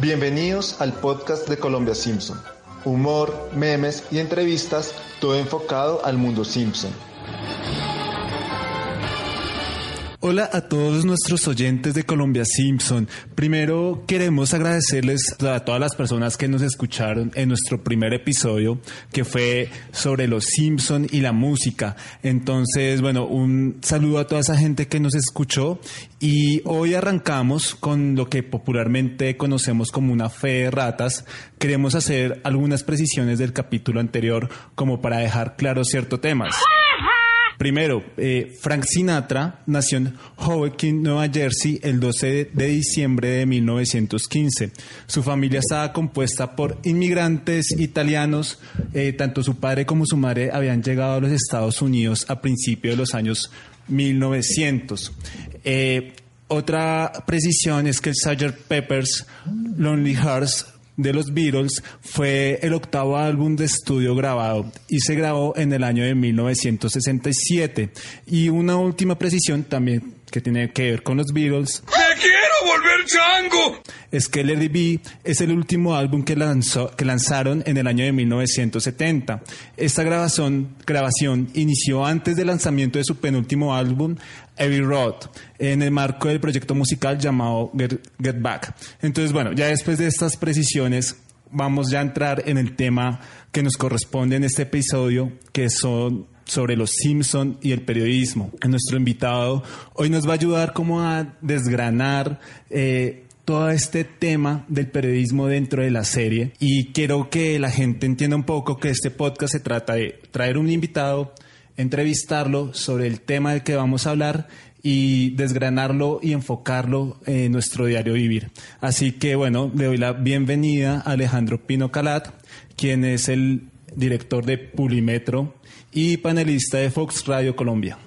Bienvenidos al podcast de Colombia Simpson. Humor, memes y entrevistas, todo enfocado al mundo Simpson. Hola a todos nuestros oyentes de Colombia Simpson. Primero queremos agradecerles a todas las personas que nos escucharon en nuestro primer episodio, que fue sobre los Simpson y la música. Entonces, bueno, un saludo a toda esa gente que nos escuchó y hoy arrancamos con lo que popularmente conocemos como una fe de ratas. Queremos hacer algunas precisiones del capítulo anterior como para dejar claros ciertos temas. Primero, eh, Frank Sinatra nació en Hoboken, Nueva Jersey, el 12 de diciembre de 1915. Su familia estaba compuesta por inmigrantes italianos. Eh, tanto su padre como su madre habían llegado a los Estados Unidos a principios de los años 1900. Eh, otra precisión es que el Sgt. Pepper's Lonely Hearts de los Beatles fue el octavo álbum de estudio grabado y se grabó en el año de 1967. Y una última precisión también que tiene que ver con los Beatles. ¡Me quiero volver chango! Es que Lady B es el último álbum que, lanzó, que lanzaron en el año de 1970. Esta grabación, grabación inició antes del lanzamiento de su penúltimo álbum, Every Road, en el marco del proyecto musical llamado Get, Get Back. Entonces, bueno, ya después de estas precisiones, vamos ya a entrar en el tema que nos corresponde en este episodio, que son sobre los Simpson y el periodismo. Nuestro invitado hoy nos va a ayudar como a desgranar eh, todo este tema del periodismo dentro de la serie y quiero que la gente entienda un poco que este podcast se trata de traer un invitado, entrevistarlo sobre el tema del que vamos a hablar y desgranarlo y enfocarlo en nuestro diario vivir. Así que bueno, le doy la bienvenida a Alejandro Pino Calat, quien es el director de Pulimetro y panelista de Fox Radio Colombia.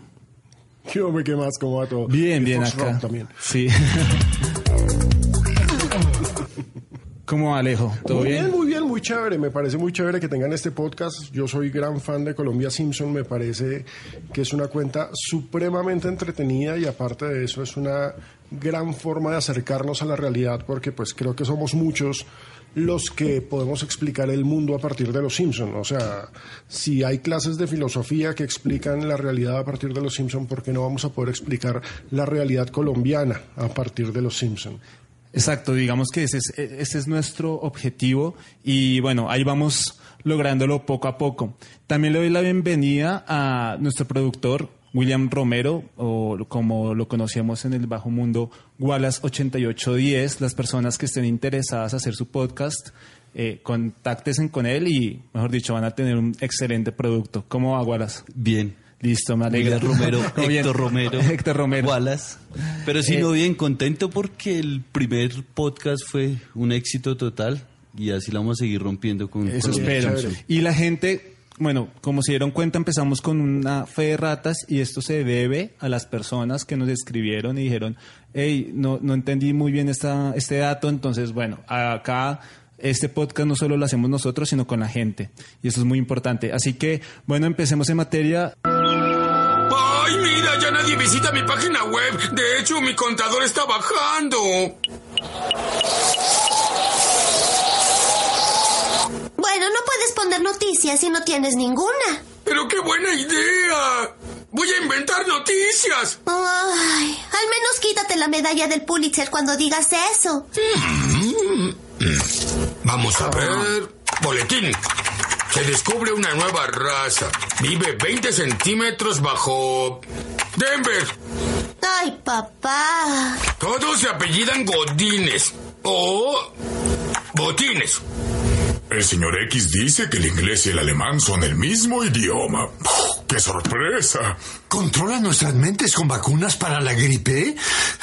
¿Qué hombre, qué más? ¿Cómo va todo? Bien, bien Fox acá. Rock también. Sí. ¿Cómo va, Alejo? ¿Todo muy bien? bien, muy bien, muy chévere. Me parece muy chévere que tengan este podcast. Yo soy gran fan de Colombia Simpson. Me parece que es una cuenta supremamente entretenida y aparte de eso es una gran forma de acercarnos a la realidad porque pues creo que somos muchos los que podemos explicar el mundo a partir de los Simpson. O sea, si hay clases de filosofía que explican la realidad a partir de los Simpson, ¿por qué no vamos a poder explicar la realidad colombiana a partir de los Simpson? Exacto, digamos que ese es, ese es nuestro objetivo y bueno, ahí vamos lográndolo poco a poco. También le doy la bienvenida a nuestro productor William Romero, o como lo conocemos en el bajo mundo, Wallace 8810. Las personas que estén interesadas en hacer su podcast, eh, con él y, mejor dicho, van a tener un excelente producto. ¿Cómo va, Wallace? Bien. Listo, me alegra. Romero, bien. Héctor Romero, Héctor Romero. Wallace. Pero si Eh, no, bien contento porque el primer podcast fue un éxito total y así la vamos a seguir rompiendo con Eso Colombia espero. Y la gente, bueno, como se dieron cuenta, empezamos con una fe de ratas y esto se debe a las personas que nos escribieron y dijeron, hey, no, no entendí muy bien esta, este dato, entonces, bueno, acá este podcast no solo lo hacemos nosotros, sino con la gente. Y eso es muy importante. Así que, bueno, empecemos en materia. ¡Ay, mira! Ya nadie visita mi página web. De hecho, mi contador está bajando. Bueno, no puedes poner noticias si no tienes ninguna. ¡Pero qué buena idea! ¡Voy a inventar noticias! Ay, al menos quítate la medalla del Pulitzer cuando digas eso. Vamos a ver. Boletín. Se descubre una nueva raza. Vive 20 centímetros bajo Denver. Ay, papá. Todos se apellidan Godines o Botines. El señor X dice que el inglés y el alemán son el mismo idioma. ¡Qué sorpresa! ¿Controla nuestras mentes con vacunas para la gripe?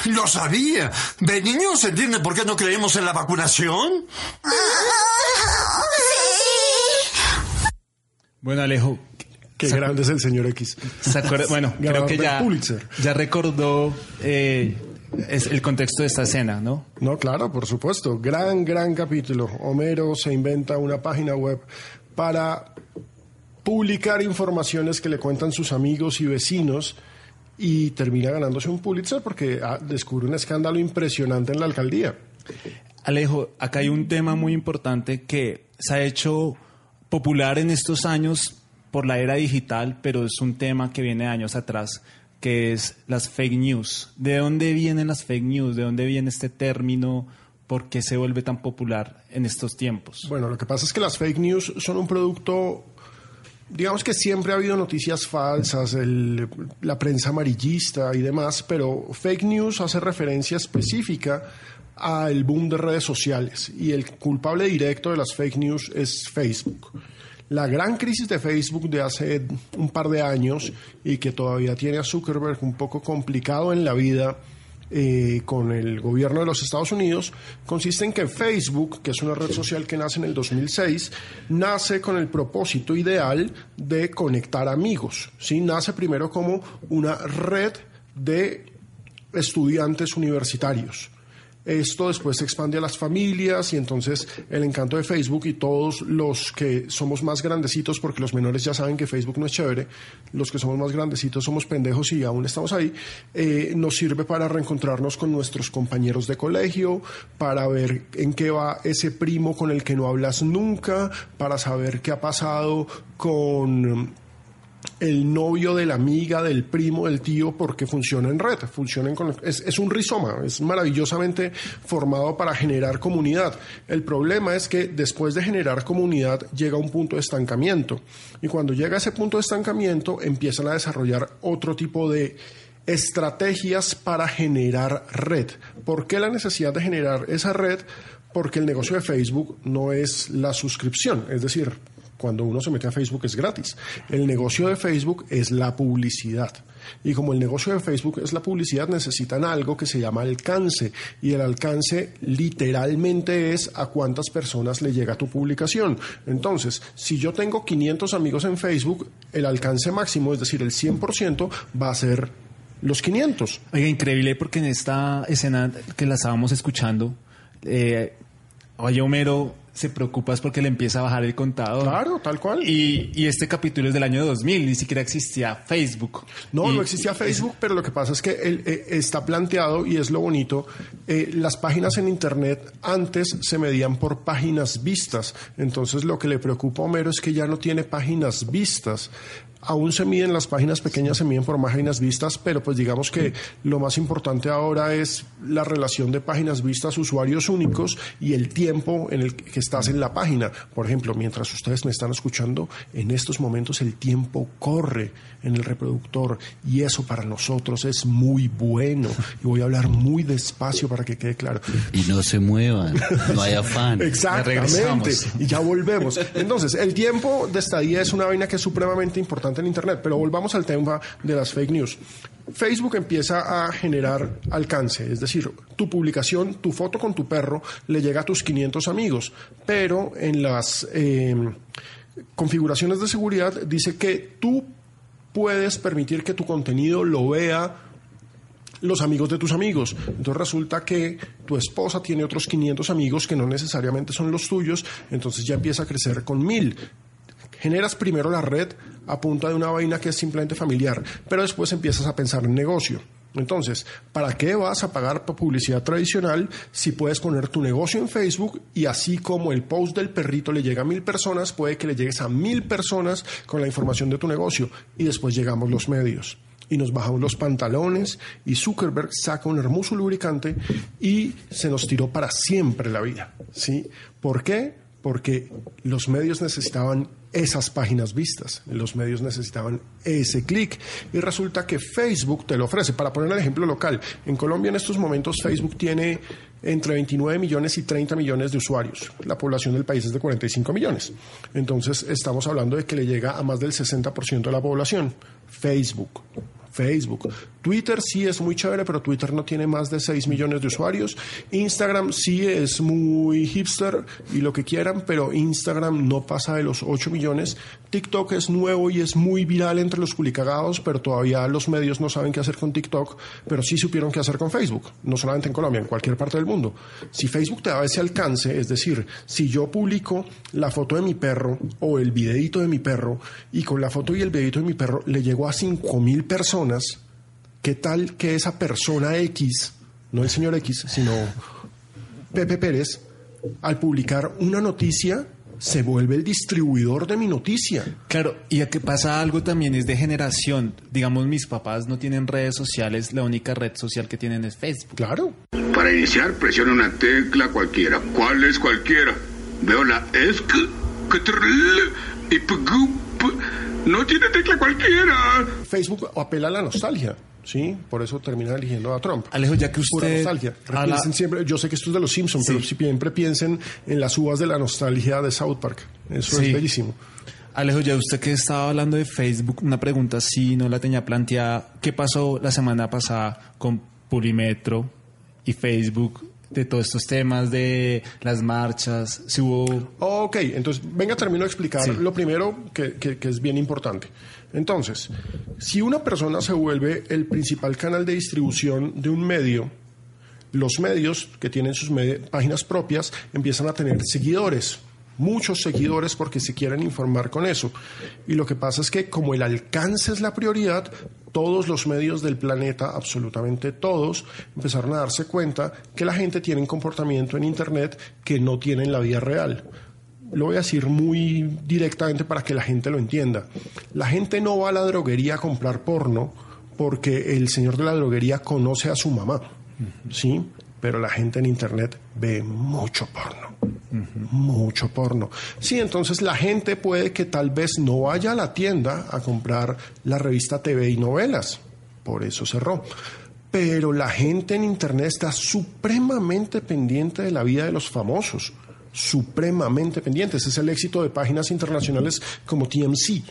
Lo sabía. ¿De niños se entiende por qué no creemos en la vacunación? Bueno, Alejo, Qué ¿Se- grande es el señor X. ¿se acuerda? Bueno, creo que ya, Pulitzer. ya recordó eh, es el contexto de esta escena, ¿no? No, claro, por supuesto. Gran, gran capítulo. Homero se inventa una página web para publicar informaciones que le cuentan sus amigos y vecinos y termina ganándose un Pulitzer porque ah, descubre un escándalo impresionante en la alcaldía. Alejo, acá hay un tema muy importante que se ha hecho popular en estos años por la era digital, pero es un tema que viene años atrás, que es las fake news. ¿De dónde vienen las fake news? ¿De dónde viene este término? ¿Por qué se vuelve tan popular en estos tiempos? Bueno, lo que pasa es que las fake news son un producto digamos que siempre ha habido noticias falsas, el- la prensa amarillista y demás, pero fake news hace referencia específica al boom de redes sociales y el culpable directo de las fake news es Facebook. La gran crisis de Facebook de hace un par de años y que todavía tiene a Zuckerberg un poco complicado en la vida eh, con el gobierno de los Estados Unidos consiste en que Facebook, que es una red social que nace en el 2006, nace con el propósito ideal de conectar amigos. ¿sí? Nace primero como una red de estudiantes universitarios. Esto después se expande a las familias y entonces el encanto de Facebook y todos los que somos más grandecitos, porque los menores ya saben que Facebook no es chévere, los que somos más grandecitos somos pendejos y aún estamos ahí, eh, nos sirve para reencontrarnos con nuestros compañeros de colegio, para ver en qué va ese primo con el que no hablas nunca, para saber qué ha pasado con el novio de la amiga, del primo, del tío, porque funciona en red, funciona en conex- es, es un rizoma, es maravillosamente formado para generar comunidad. El problema es que después de generar comunidad llega un punto de estancamiento y cuando llega a ese punto de estancamiento empiezan a desarrollar otro tipo de estrategias para generar red. ¿Por qué la necesidad de generar esa red? Porque el negocio de Facebook no es la suscripción, es decir, cuando uno se mete a Facebook es gratis. El negocio de Facebook es la publicidad. Y como el negocio de Facebook es la publicidad, necesitan algo que se llama alcance. Y el alcance literalmente es a cuántas personas le llega tu publicación. Entonces, si yo tengo 500 amigos en Facebook, el alcance máximo, es decir, el 100%, va a ser los 500. Oiga, increíble porque en esta escena que la estábamos escuchando, eh, oye, Homero se preocupa es porque le empieza a bajar el contador. Claro, tal cual. Y, y este capítulo es del año 2000, ni siquiera existía Facebook. No, Y- no existía Facebook, pero lo que pasa es que él, eh, está planteado y es lo bonito. Eh, las páginas en Internet antes se medían por páginas vistas. Entonces lo que le preocupa a Homero es que ya no tiene páginas vistas. Aún se miden las páginas pequeñas, se miden por páginas vistas, pero pues digamos que lo más importante ahora es la relación de páginas vistas, usuarios únicos y el tiempo en el que estás en la página. Por ejemplo, mientras ustedes me están escuchando, en estos momentos el tiempo corre en el reproductor y eso para nosotros es muy bueno. Y voy a hablar muy despacio para que quede claro. Y no se muevan, no hay afán. Exactamente. Y ya volvemos. Entonces, el tiempo de estadía es una vaina que es supremamente importante en Internet, pero volvamos al tema de las fake news. Facebook empieza a generar alcance, es decir, tu publicación, tu foto con tu perro le llega a tus 500 amigos, pero en las eh, configuraciones de seguridad dice que tú puedes permitir que tu contenido lo vea los amigos de tus amigos. Entonces resulta que tu esposa tiene otros 500 amigos que no necesariamente son los tuyos, entonces ya empieza a crecer con mil. Generas primero la red a punta de una vaina que es simplemente familiar, pero después empiezas a pensar en negocio. Entonces, ¿para qué vas a pagar publicidad tradicional si puedes poner tu negocio en Facebook y así como el post del perrito le llega a mil personas, puede que le llegues a mil personas con la información de tu negocio y después llegamos los medios? Y nos bajamos los pantalones y Zuckerberg saca un hermoso lubricante y se nos tiró para siempre la vida. ¿sí? ¿Por qué? Porque los medios necesitaban esas páginas vistas, los medios necesitaban ese clic y resulta que Facebook te lo ofrece. Para poner el ejemplo local, en Colombia en estos momentos Facebook tiene entre 29 millones y 30 millones de usuarios. La población del país es de 45 millones. Entonces estamos hablando de que le llega a más del 60% de la población. Facebook. Facebook. Twitter sí es muy chévere, pero Twitter no tiene más de 6 millones de usuarios. Instagram sí es muy hipster y lo que quieran, pero Instagram no pasa de los 8 millones. TikTok es nuevo y es muy viral entre los culicagados, pero todavía los medios no saben qué hacer con TikTok, pero sí supieron qué hacer con Facebook, no solamente en Colombia, en cualquier parte del mundo. Si Facebook te da ese alcance, es decir, si yo publico la foto de mi perro o el videito de mi perro y con la foto y el videito de mi perro le llego a 5 mil personas, ¿qué tal que esa persona X, no el señor X, sino Pepe Pérez, al publicar una noticia, se vuelve el distribuidor de mi noticia? Claro, y aquí pasa algo también es de generación. Digamos, mis papás no tienen redes sociales, la única red social que tienen es Facebook. Claro. Para iniciar, presione una tecla cualquiera. ¿Cuál es cualquiera? Veo la ESC, y no tiene tecla cualquiera. Facebook apela a la nostalgia. Sí, por eso termina eligiendo a Trump. Alejo, ya que Pura usted... nostalgia. la- siempre, yo sé que esto es de los Simpsons, Sí. pero siempre piensen en las uvas de la nostalgia de South Park. Eso Sí. es bellísimo. Alejo, ya usted que estaba hablando de Facebook, una pregunta sí no la tenía planteada. ¿Qué pasó la semana pasada con Pulimetro y Facebook de todos estos temas de las marchas? Si hubo... Ok, entonces venga, termino de explicar Sí. lo primero que, que- que es bien importante. Entonces, si una persona se vuelve el principal canal de distribución de un medio, los medios que tienen sus páginas propias empiezan a tener seguidores, muchos seguidores porque se quieren informar con eso. Y lo que pasa es que como el alcance es la prioridad, todos los medios del planeta, absolutamente todos, empezaron a darse cuenta que la gente tiene un comportamiento en Internet que no tiene en la vida real. Lo voy a decir muy directamente para que la gente lo entienda. La gente no va a la droguería a comprar porno porque el señor de la droguería conoce a su mamá, ¿sí? Pero la gente en Internet ve mucho porno, mucho porno. Sí, entonces la gente puede que tal vez no vaya a la tienda a comprar la revista TV y novelas, por eso cerró. Pero la gente en Internet está supremamente pendiente de la vida de los famosos, supremamente pendiente. Ese es el éxito de páginas internacionales como TMC.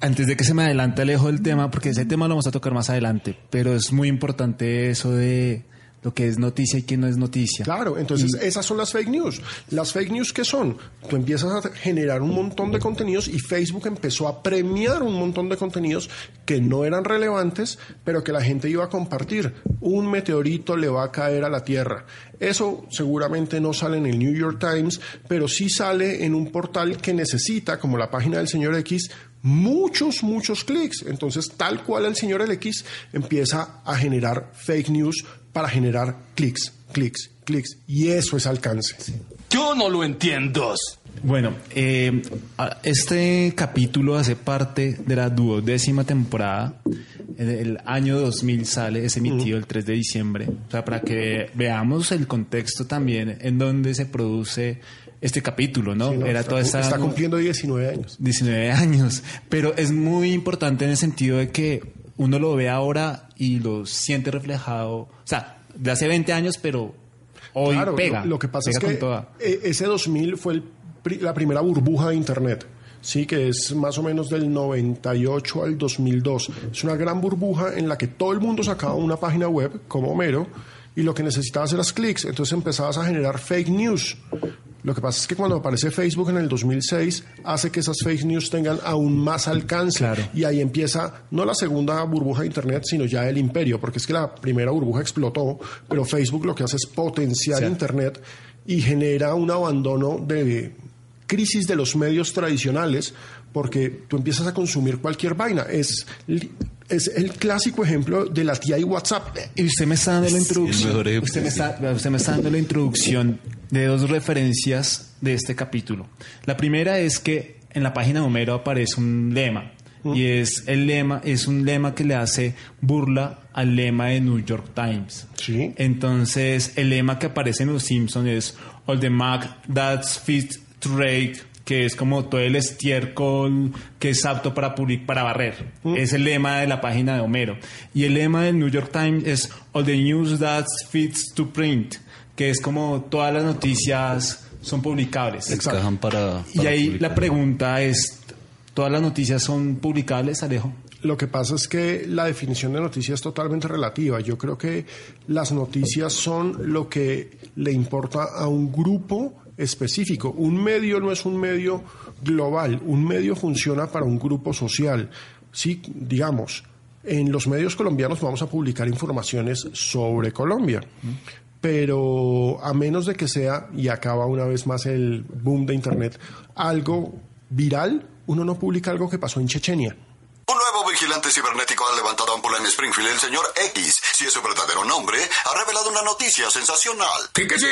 Antes de que se me adelante Alejo del tema, porque ese tema lo vamos a tocar más adelante, pero es muy importante eso de lo que es noticia y qué no es noticia. Claro, entonces Y- esas son las fake news. Las fake news que son, tú empiezas a generar un montón de contenidos y Facebook empezó a premiar un montón de contenidos que no eran relevantes, pero que la gente iba a compartir. Un meteorito le va a caer a la Tierra. Eso seguramente no sale en el New York Times, pero sí sale en un portal que necesita, como la página del señor X, muchos, muchos clics. Entonces, tal cual el señor X empieza a generar fake news para generar clics, clics, clics. Y eso es alcance. Yo no lo entiendo. Bueno, eh, este capítulo hace parte de la duodécima temporada. El, el año 2000 sale, es emitido el 3 de diciembre. O sea, para que veamos el contexto también en donde se produce este capítulo, ¿no? Sí, no, Era está, toda esta está cumpliendo 19 años. 19 años. Pero es muy importante en el sentido de que uno lo ve ahora y lo siente reflejado. O sea, de hace 20 años, pero hoy Claro, pega. Lo, lo que pasa es que eh, ese 2000 fue el la primera burbuja de Internet. Sí, que es más o menos del 98 al 2002. Es una gran burbuja en la que todo el mundo sacaba una página web, como Homero, y lo que necesitabas eras clics. Entonces empezabas a generar fake news. Lo que pasa es que cuando aparece Facebook en el 2006, hace que esas fake news tengan aún más alcance. Claro. Y ahí empieza no la segunda burbuja de Internet, sino ya el imperio, porque es que la primera burbuja explotó, pero Facebook lo que hace es potenciar Sí. Internet y genera un abandono de crisis de los medios tradicionales, porque tú empiezas a consumir cualquier vaina. Es, es el clásico ejemplo de la tía y WhatsApp. Y usted me está dando la introducción. usted, me está, usted me está dando la introducción de dos referencias de este capítulo. La primera es que en la página de Homero aparece un lema. Y es el lema, es un lema que le hace burla al lema de New York Times. Sí. Entonces, el lema que aparece en Los Simpsons es All the Mac that's fit to rake, que es como todo el estiércol que es apto para, public- para barrer. Es el lema de la página de Homero. Y el lema del New York Times es All the news that's fit to print, que es como todas las noticias son publicables. Para, Y ahí publicar. la pregunta es, ¿todas las noticias son publicables, Alejo? Lo que pasa es que la definición de noticia es totalmente relativa. Yo creo que las noticias son lo que le importa a un grupo específico. Un medio no es un medio global, un medio funciona para un grupo social. Sí, digamos, en los medios colombianos vamos a publicar informaciones sobre Colombia. Pero a menos de que sea, y acaba una vez más el boom de Internet, algo viral, uno no publica algo que pasó en Chechenia. Un nuevo vigilante cibernético ha levantado ámpula en Springfield, el señor X, si es su verdadero nombre, ha revelado una noticia sensacional. ¿Qué que sí?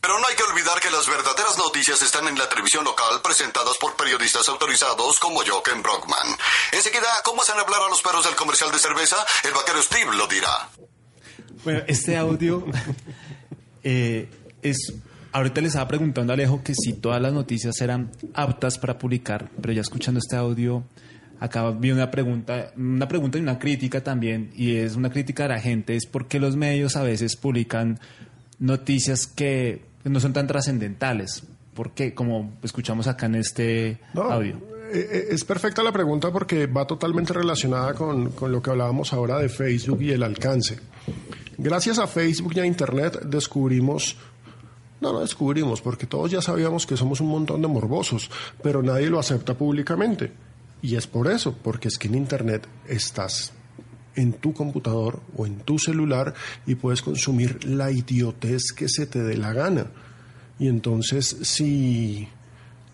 Pero no hay que olvidar que las verdaderas noticias están en la televisión local presentadas por periodistas autorizados como Jochen Brockman. Enseguida, ¿cómo hacen hablar a los perros del comercial de cerveza? El vaquero Steve lo dirá. Bueno, este audio eh, es... Ahorita le estaba preguntando a Alejo que si todas las noticias eran aptas para publicar, pero ya escuchando este audio, acá vi una pregunta, una pregunta y una crítica también, y es una crítica de la gente, es por qué los medios a veces publican noticias que no son tan trascendentales. ¿Por qué? Como escuchamos acá en este No, audio. eh, eh, Es perfecta la pregunta porque va totalmente relacionada con, con lo que hablábamos ahora de Facebook y el alcance. Gracias a Facebook y a Internet descubrimos, no, no descubrimos, porque todos ya sabíamos que somos un montón de morbosos, pero nadie lo acepta públicamente. Y es por eso, porque es que en Internet estás en tu computador o en tu celular y puedes consumir la idiotez que se te dé la gana. Y entonces, si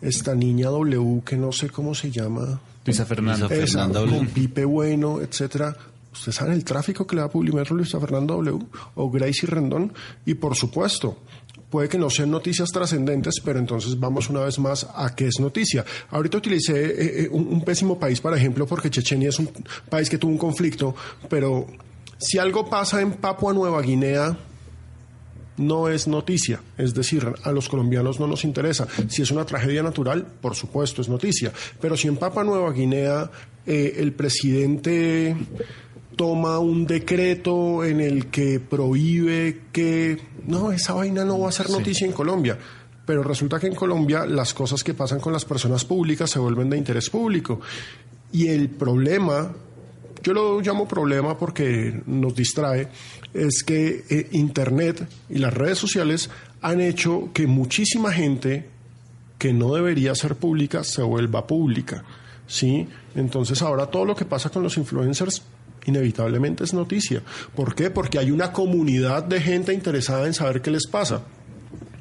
esta niña W, que no sé cómo se llama, Luisa Fernanda. Esa, Fernanda con Pipe Bueno, etcétera. ¿Ustedes saben el tráfico que le da Publimetro Luisa Fernanda W o Gracie Rendón? Y por supuesto, puede que no sean noticias trascendentes, pero entonces vamos una vez más a qué es noticia. Ahorita utilicé eh, eh, un, un pésimo país, por ejemplo, porque Chechenia es un país que tuvo un conflicto, pero si algo pasa en Papua Nueva Guinea, no es noticia. Es decir, a los colombianos no nos interesa. Si es una tragedia natural, por supuesto es noticia. Pero si en Papua Nueva Guinea eh, el presidente toma un decreto en el que prohíbe que... No, esa vaina no va a ser noticia en Colombia. Pero resulta que en Colombia las cosas que pasan con las personas públicas se vuelven de interés público. Y el problema yo lo llamo problema porque nos distrae, es que eh, Internet y las redes sociales han hecho que muchísima gente que no debería ser pública se vuelva pública. ¿sí? Entonces ahora todo lo que pasa con los influencers inevitablemente es noticia. ¿Por qué? Porque hay una comunidad de gente interesada en saber qué les pasa.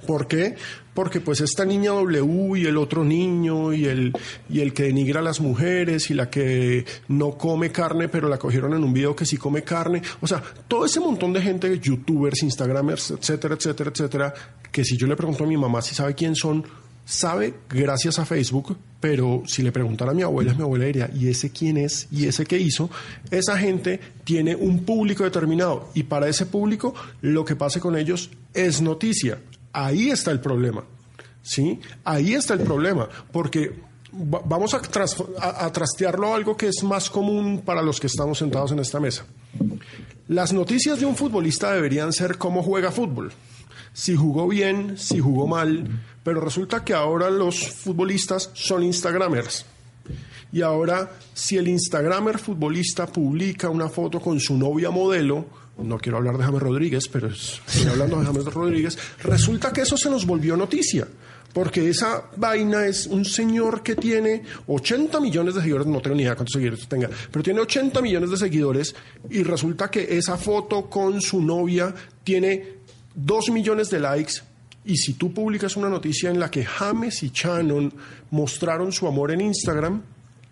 ¿Por qué? Porque pues esta niña W y el otro niño y el, y el que denigra a las mujeres y la que no come carne pero la cogieron en un video que sí come carne. O sea, todo ese montón de gente, youtubers, instagramers, etcétera, etcétera, etcétera, que si yo le pregunto a mi mamá si sabe quién son, sabe gracias a Facebook, pero si le preguntara a mi abuela, mi abuela diría, ¿y ese quién es? ¿Y ese qué hizo? Esa gente tiene un público determinado y para ese público lo que pase con ellos es noticia. Ahí está el problema. ¿Sí? Ahí está el problema, porque va- vamos a- a trastearlo a algo que es más común para los que estamos sentados en esta mesa. Las noticias de un futbolista deberían ser cómo juega fútbol. Si jugó bien, si jugó mal, pero resulta que ahora los futbolistas son Instagramers. Y ahora, si el Instagramer futbolista publica una foto con su novia modelo, no quiero hablar de James Rodríguez, pero es- estoy hablando de James Rodríguez, resulta que eso se nos volvió noticia. Porque esa vaina es un señor que tiene 80 millones de seguidores, no tengo ni idea cuántos seguidores tenga, pero tiene 80 millones de seguidores y resulta que esa foto con su novia tiene 2 millones de likes y si tú publicas una noticia en la que James y Shannon mostraron su amor en Instagram,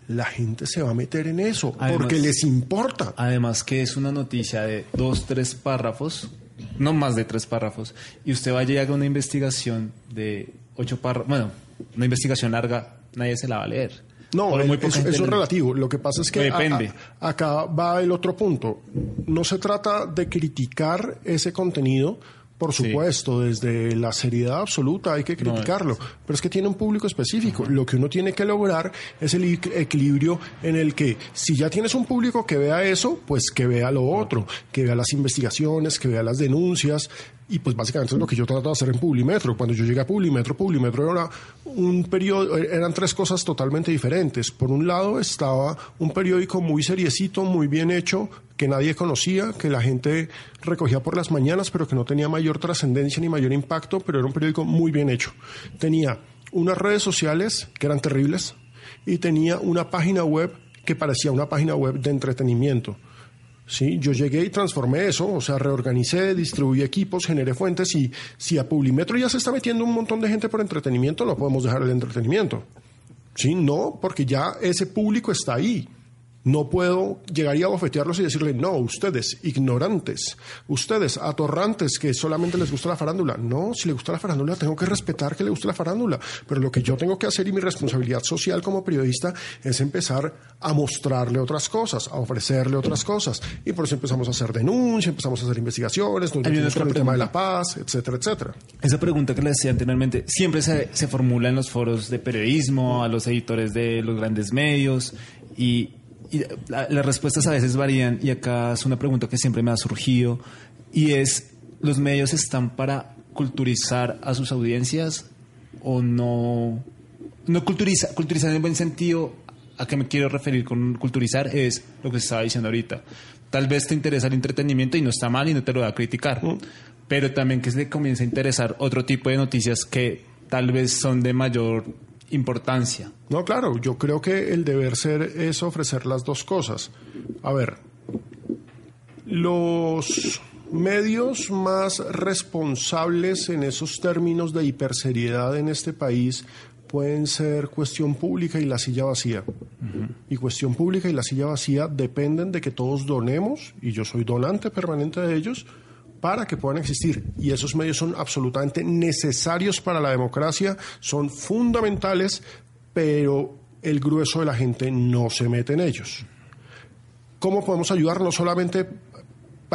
la gente se va a meter en eso Además- porque les importa. Además que es una noticia de dos, tres párrafos, no más de tres párrafos, y usted va a llegar a una investigación de ocho párrafos, bueno, una investigación larga, nadie se la va a leer. No, eh, muy eso, eso es relativo. Lo que pasa es que a- Depende. a- acá va el otro punto. No se trata de criticar ese contenido, por Sí. supuesto, desde la seriedad absoluta hay que criticarlo, pero es que tiene un público específico. Lo que uno tiene que lograr es el equ- equilibrio en el que si ya tienes un público que vea eso, pues que vea lo otro, que vea las investigaciones, que vea las denuncias. Y pues básicamente es lo que yo trato de hacer en Publimetro. Cuando yo llegué a Publimetro, Publimetro era un periodo, eran tres cosas totalmente diferentes. Por un lado estaba un periódico muy seriecito, muy bien hecho, que nadie conocía, que la gente recogía por las mañanas, pero que no tenía mayor trascendencia ni mayor impacto, pero era un periódico muy bien hecho. Tenía unas redes sociales que eran terribles y tenía una página web que parecía una página web de entretenimiento. Sí, yo llegué y transformé eso, o sea, reorganicé, distribuí equipos, generé fuentes y si a Publimetro ya se está metiendo un montón de gente por entretenimiento, no podemos dejar el entretenimiento. Sí, no, porque ya ese público está ahí. No puedo llegar y abofetearlos y decirle, no, ustedes, ignorantes, ustedes, atorrantes, que solamente les gusta la farándula. No, si le gusta la farándula, tengo que respetar que le guste la farándula. Pero lo que yo tengo que hacer y mi responsabilidad social como periodista es empezar a mostrarle otras cosas, a ofrecerle otras cosas. Y por eso empezamos a hacer denuncias, empezamos a hacer investigaciones, nos metimos con el tema de la paz, etcétera, etcétera. Esa pregunta que le decía anteriormente siempre se, se formula en los foros de periodismo, a los editores de los grandes medios y, y la- las respuestas a veces varían y acá es una pregunta que siempre me ha surgido y es, ¿los medios están para culturizar a sus audiencias o no? No culturiza, culturizar en el buen sentido, ¿a qué me quiero referir con culturizar? Es lo que se estaba diciendo ahorita. Tal vez te interesa el entretenimiento y no está mal y no te lo va a criticar, pero también que se le comience a interesar otro tipo de noticias que tal vez son de mayor importancia. No, claro, yo creo que el deber ser es ofrecer las dos cosas. A ver, los medios más responsables en esos términos de hiperseriedad en este país pueden ser cuestión pública y la silla vacía. Y cuestión pública y la silla vacía dependen de que todos donemos, y yo soy donante permanente de ellos, para que puedan existir. Y esos medios son absolutamente necesarios para la democracia, son fundamentales, pero el grueso de la gente no se mete en ellos. ¿Cómo podemos ayudar? No solamente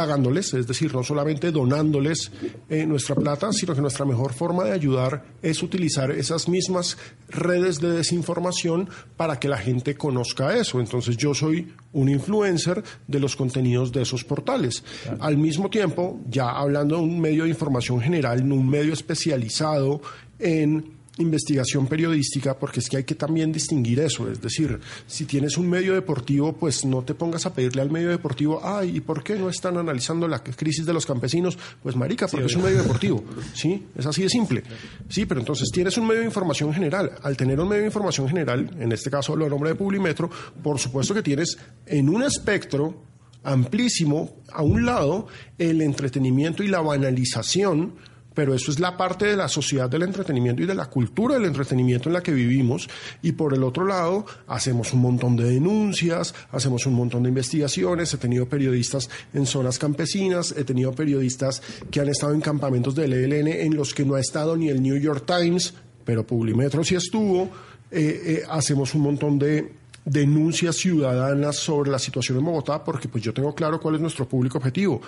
pagándoles, es decir, no solamente donándoles eh, nuestra plata, sino que nuestra mejor forma de ayudar es utilizar esas mismas redes de desinformación para que la gente conozca eso. Entonces yo soy un influencer de los contenidos de esos portales. Al mismo tiempo, ya hablando de un medio de información general, un medio especializado en investigación periodística, porque es que hay que también distinguir eso. Es decir, si tienes un medio deportivo, pues no te pongas a pedirle al medio deportivo, ay, ¿y por qué no están analizando la crisis de los campesinos? Pues marica, porque es un medio deportivo. Sí, es así de simple. Sí, pero entonces tienes un medio de información general. Al tener un medio de información general, en este caso lo nombre de Publimetro, por supuesto que tienes en un espectro amplísimo, a un lado, el entretenimiento y la banalización pero eso es la parte de la sociedad del entretenimiento y de la cultura del entretenimiento en la que vivimos. Y por el otro lado, hacemos un montón de denuncias, hacemos un montón de investigaciones. He tenido periodistas en zonas campesinas, he tenido periodistas que han estado en campamentos del ELN en los que no ha estado ni el New York Times, pero Publimetro sí estuvo. Eh, eh, hacemos un montón de denuncias ciudadanas sobre la situación en Bogotá, porque pues yo tengo claro cuál es nuestro público objetivo.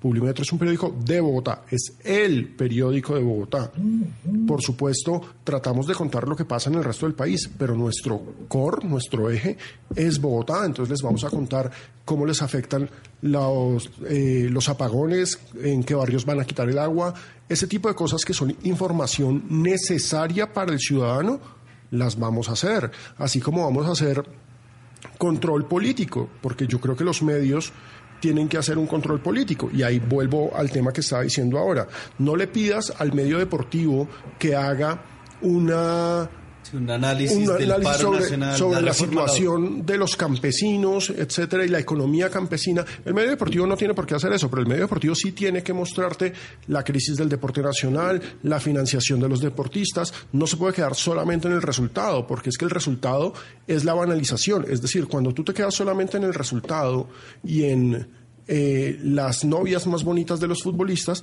Publimetro es un periódico de Bogotá, es el periódico de Bogotá. Por supuesto, tratamos de contar lo que pasa en el resto del país, pero nuestro core, nuestro eje es Bogotá, entonces les vamos a contar cómo les afectan eh, los apagones, en qué barrios van a quitar el agua, ese tipo de cosas que son información necesaria para el ciudadano, las vamos a hacer, así como vamos a hacer control político, porque yo creo que los medios tienen que hacer un control político. Y ahí vuelvo al tema que estaba diciendo ahora. No le pidas al medio deportivo que haga una un análisis, un del análisis paro sobre, nacional, sobre la situación de los campesinos, etcétera, y la economía campesina. El medio deportivo no tiene por qué hacer eso, pero el medio deportivo sí tiene que mostrarte la crisis del deporte nacional, la financiación de los deportistas. No se puede quedar solamente en el resultado, porque es que el resultado es la banalización. Es decir, cuando tú te quedas solamente en el resultado y en eh, las novias más bonitas de los futbolistas,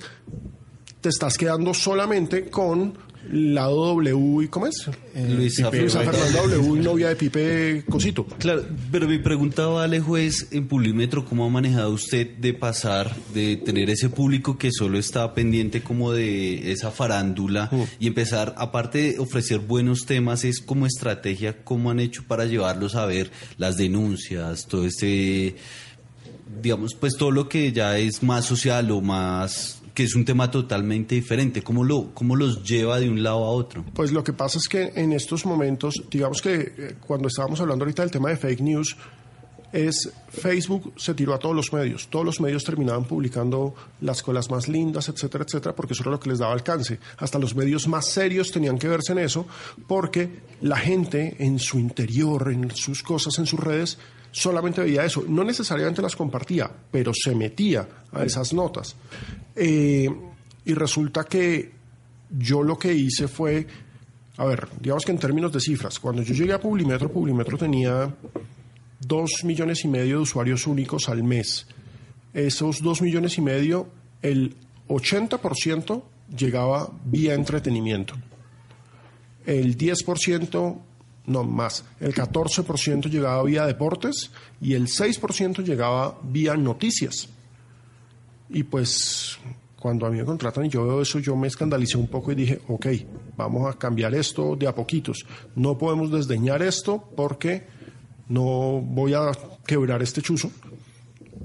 te estás quedando solamente con lado W y ¿cómo es? Luisa Pipe, Luisa Fernanda. W novia de Pipe Cosito. Claro, pero mi pregunta, Alejo, es en Publimetro, ¿cómo ha manejado usted de pasar, de tener ese público que solo está pendiente como de esa farándula y empezar, aparte de ofrecer buenos temas, es como estrategia, cómo han hecho para llevarlos a ver las denuncias, todo este, digamos, pues todo lo que ya es más social o más que es un tema totalmente diferente. ¿Cómo, lo, ¿Cómo los lleva de un lado a otro? Pues lo que pasa es que en estos momentos, digamos que eh, cuando estábamos hablando ahorita del tema de fake news, es Facebook se tiró a todos los medios. Todos los medios terminaban publicando las colas más lindas, etcétera, etcétera, porque eso era lo que les daba alcance. Hasta los medios más serios tenían que verse en eso, porque la gente en su interior, en sus cosas, en sus redes, solamente veía eso. No necesariamente las compartía, pero se metía a esas notas. Eh, y resulta que yo lo que hice fue, a ver, digamos que en términos de cifras, cuando yo llegué a Publimetro, Publimetro tenía dos millones y medio de usuarios únicos al mes. Esos dos millones y medio, el 80% llegaba vía entretenimiento. El 10%, no más, el 14% llegaba vía deportes y el 6% llegaba vía noticias. Y pues cuando a mí me contratan y yo veo eso, yo me escandalicé un poco y dije, ok, vamos a cambiar esto de a poquitos. No podemos desdeñar esto porque no voy a quebrar este chuzo.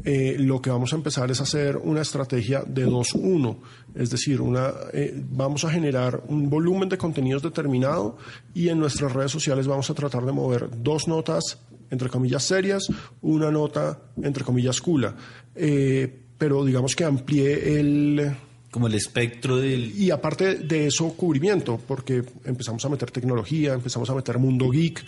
Eh, lo que vamos a empezar es hacer una estrategia de 2-1, es decir, una, eh, vamos a generar un volumen de contenidos determinado y en nuestras redes sociales vamos a tratar de mover dos notas, entre comillas, serias, una nota, entre comillas, cula. Eh, pero digamos que amplié el... Como el espectro del... Y aparte de eso, cubrimiento, porque empezamos a meter tecnología, empezamos a meter mundo geek,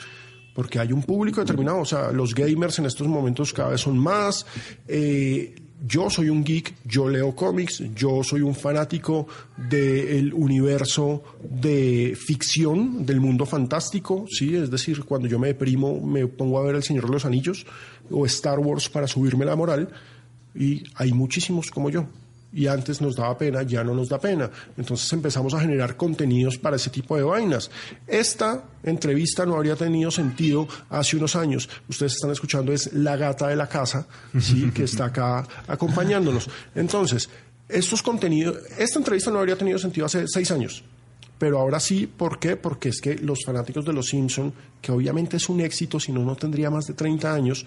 porque hay un público determinado, o sea, los gamers en estos momentos cada vez son más. Eh, yo soy un geek, yo leo cómics, yo soy un fanático del universo de ficción, del mundo fantástico, ¿sí? Es decir, cuando yo me deprimo, me pongo a ver El Señor de los Anillos o Star Wars para subirme la moral y hay muchísimos como yo. Y antes nos daba pena, ya no nos da pena. Entonces empezamos a generar contenidos para ese tipo de vainas. Esta entrevista no habría tenido sentido hace unos años. Ustedes están escuchando, es la gata de la casa, ¿sí? que está acá acompañándonos. Entonces, estos contenidos, esta entrevista no habría tenido sentido hace seis años pero ahora sí, ¿por qué? Porque es que los fanáticos de Los Simpson, que obviamente es un éxito, si no, no tendría más de 30 años,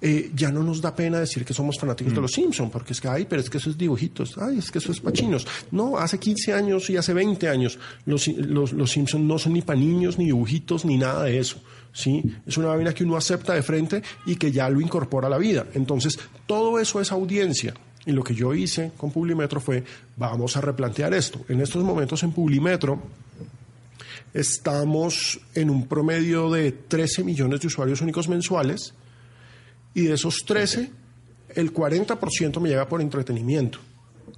eh, ya no nos da pena decir que somos fanáticos de Los Simpson, porque es que, ay, pero es que eso es dibujitos, ay, es que eso es pachinos. No, hace 15 años y hace 20 años los, los, los Simpson no son ni para niños, ni dibujitos, ni nada de eso. ¿sí? Es una vaina que uno acepta de frente y que ya lo incorpora a la vida. Entonces, todo eso es audiencia. Y lo que yo hice con Publimetro fue, vamos a replantear esto. En estos momentos en Publimetro estamos en un promedio de 13 millones de usuarios únicos mensuales y de esos 13, el 40% me llega por entretenimiento.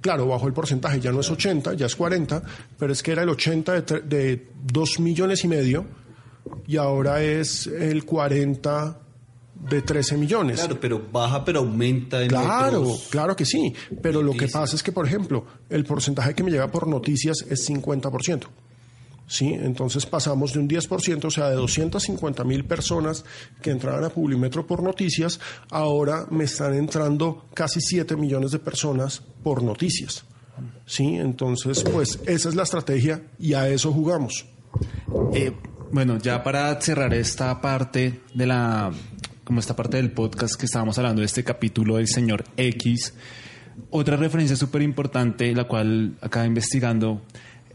Claro, bajo el porcentaje ya no es 80, ya es 40, pero es que era el 80 de, de 2 millones y medio y ahora es el 40 de 13 millones. Claro, pero baja, pero aumenta en Claro, claro que sí. Pero lo que pasa es que, por ejemplo, el porcentaje que me llega por noticias es 50%. ¿Sí? Entonces pasamos de un 10%, o sea, de 250 mil personas que entraban a Publimetro por noticias, ahora me están entrando casi 7 millones de personas por noticias. ¿Sí? Entonces, pues esa es la estrategia y a eso jugamos. Eh, bueno, ya para cerrar esta parte de la como esta parte del podcast que estábamos hablando de este capítulo del señor X, otra referencia súper importante, la cual acaba investigando,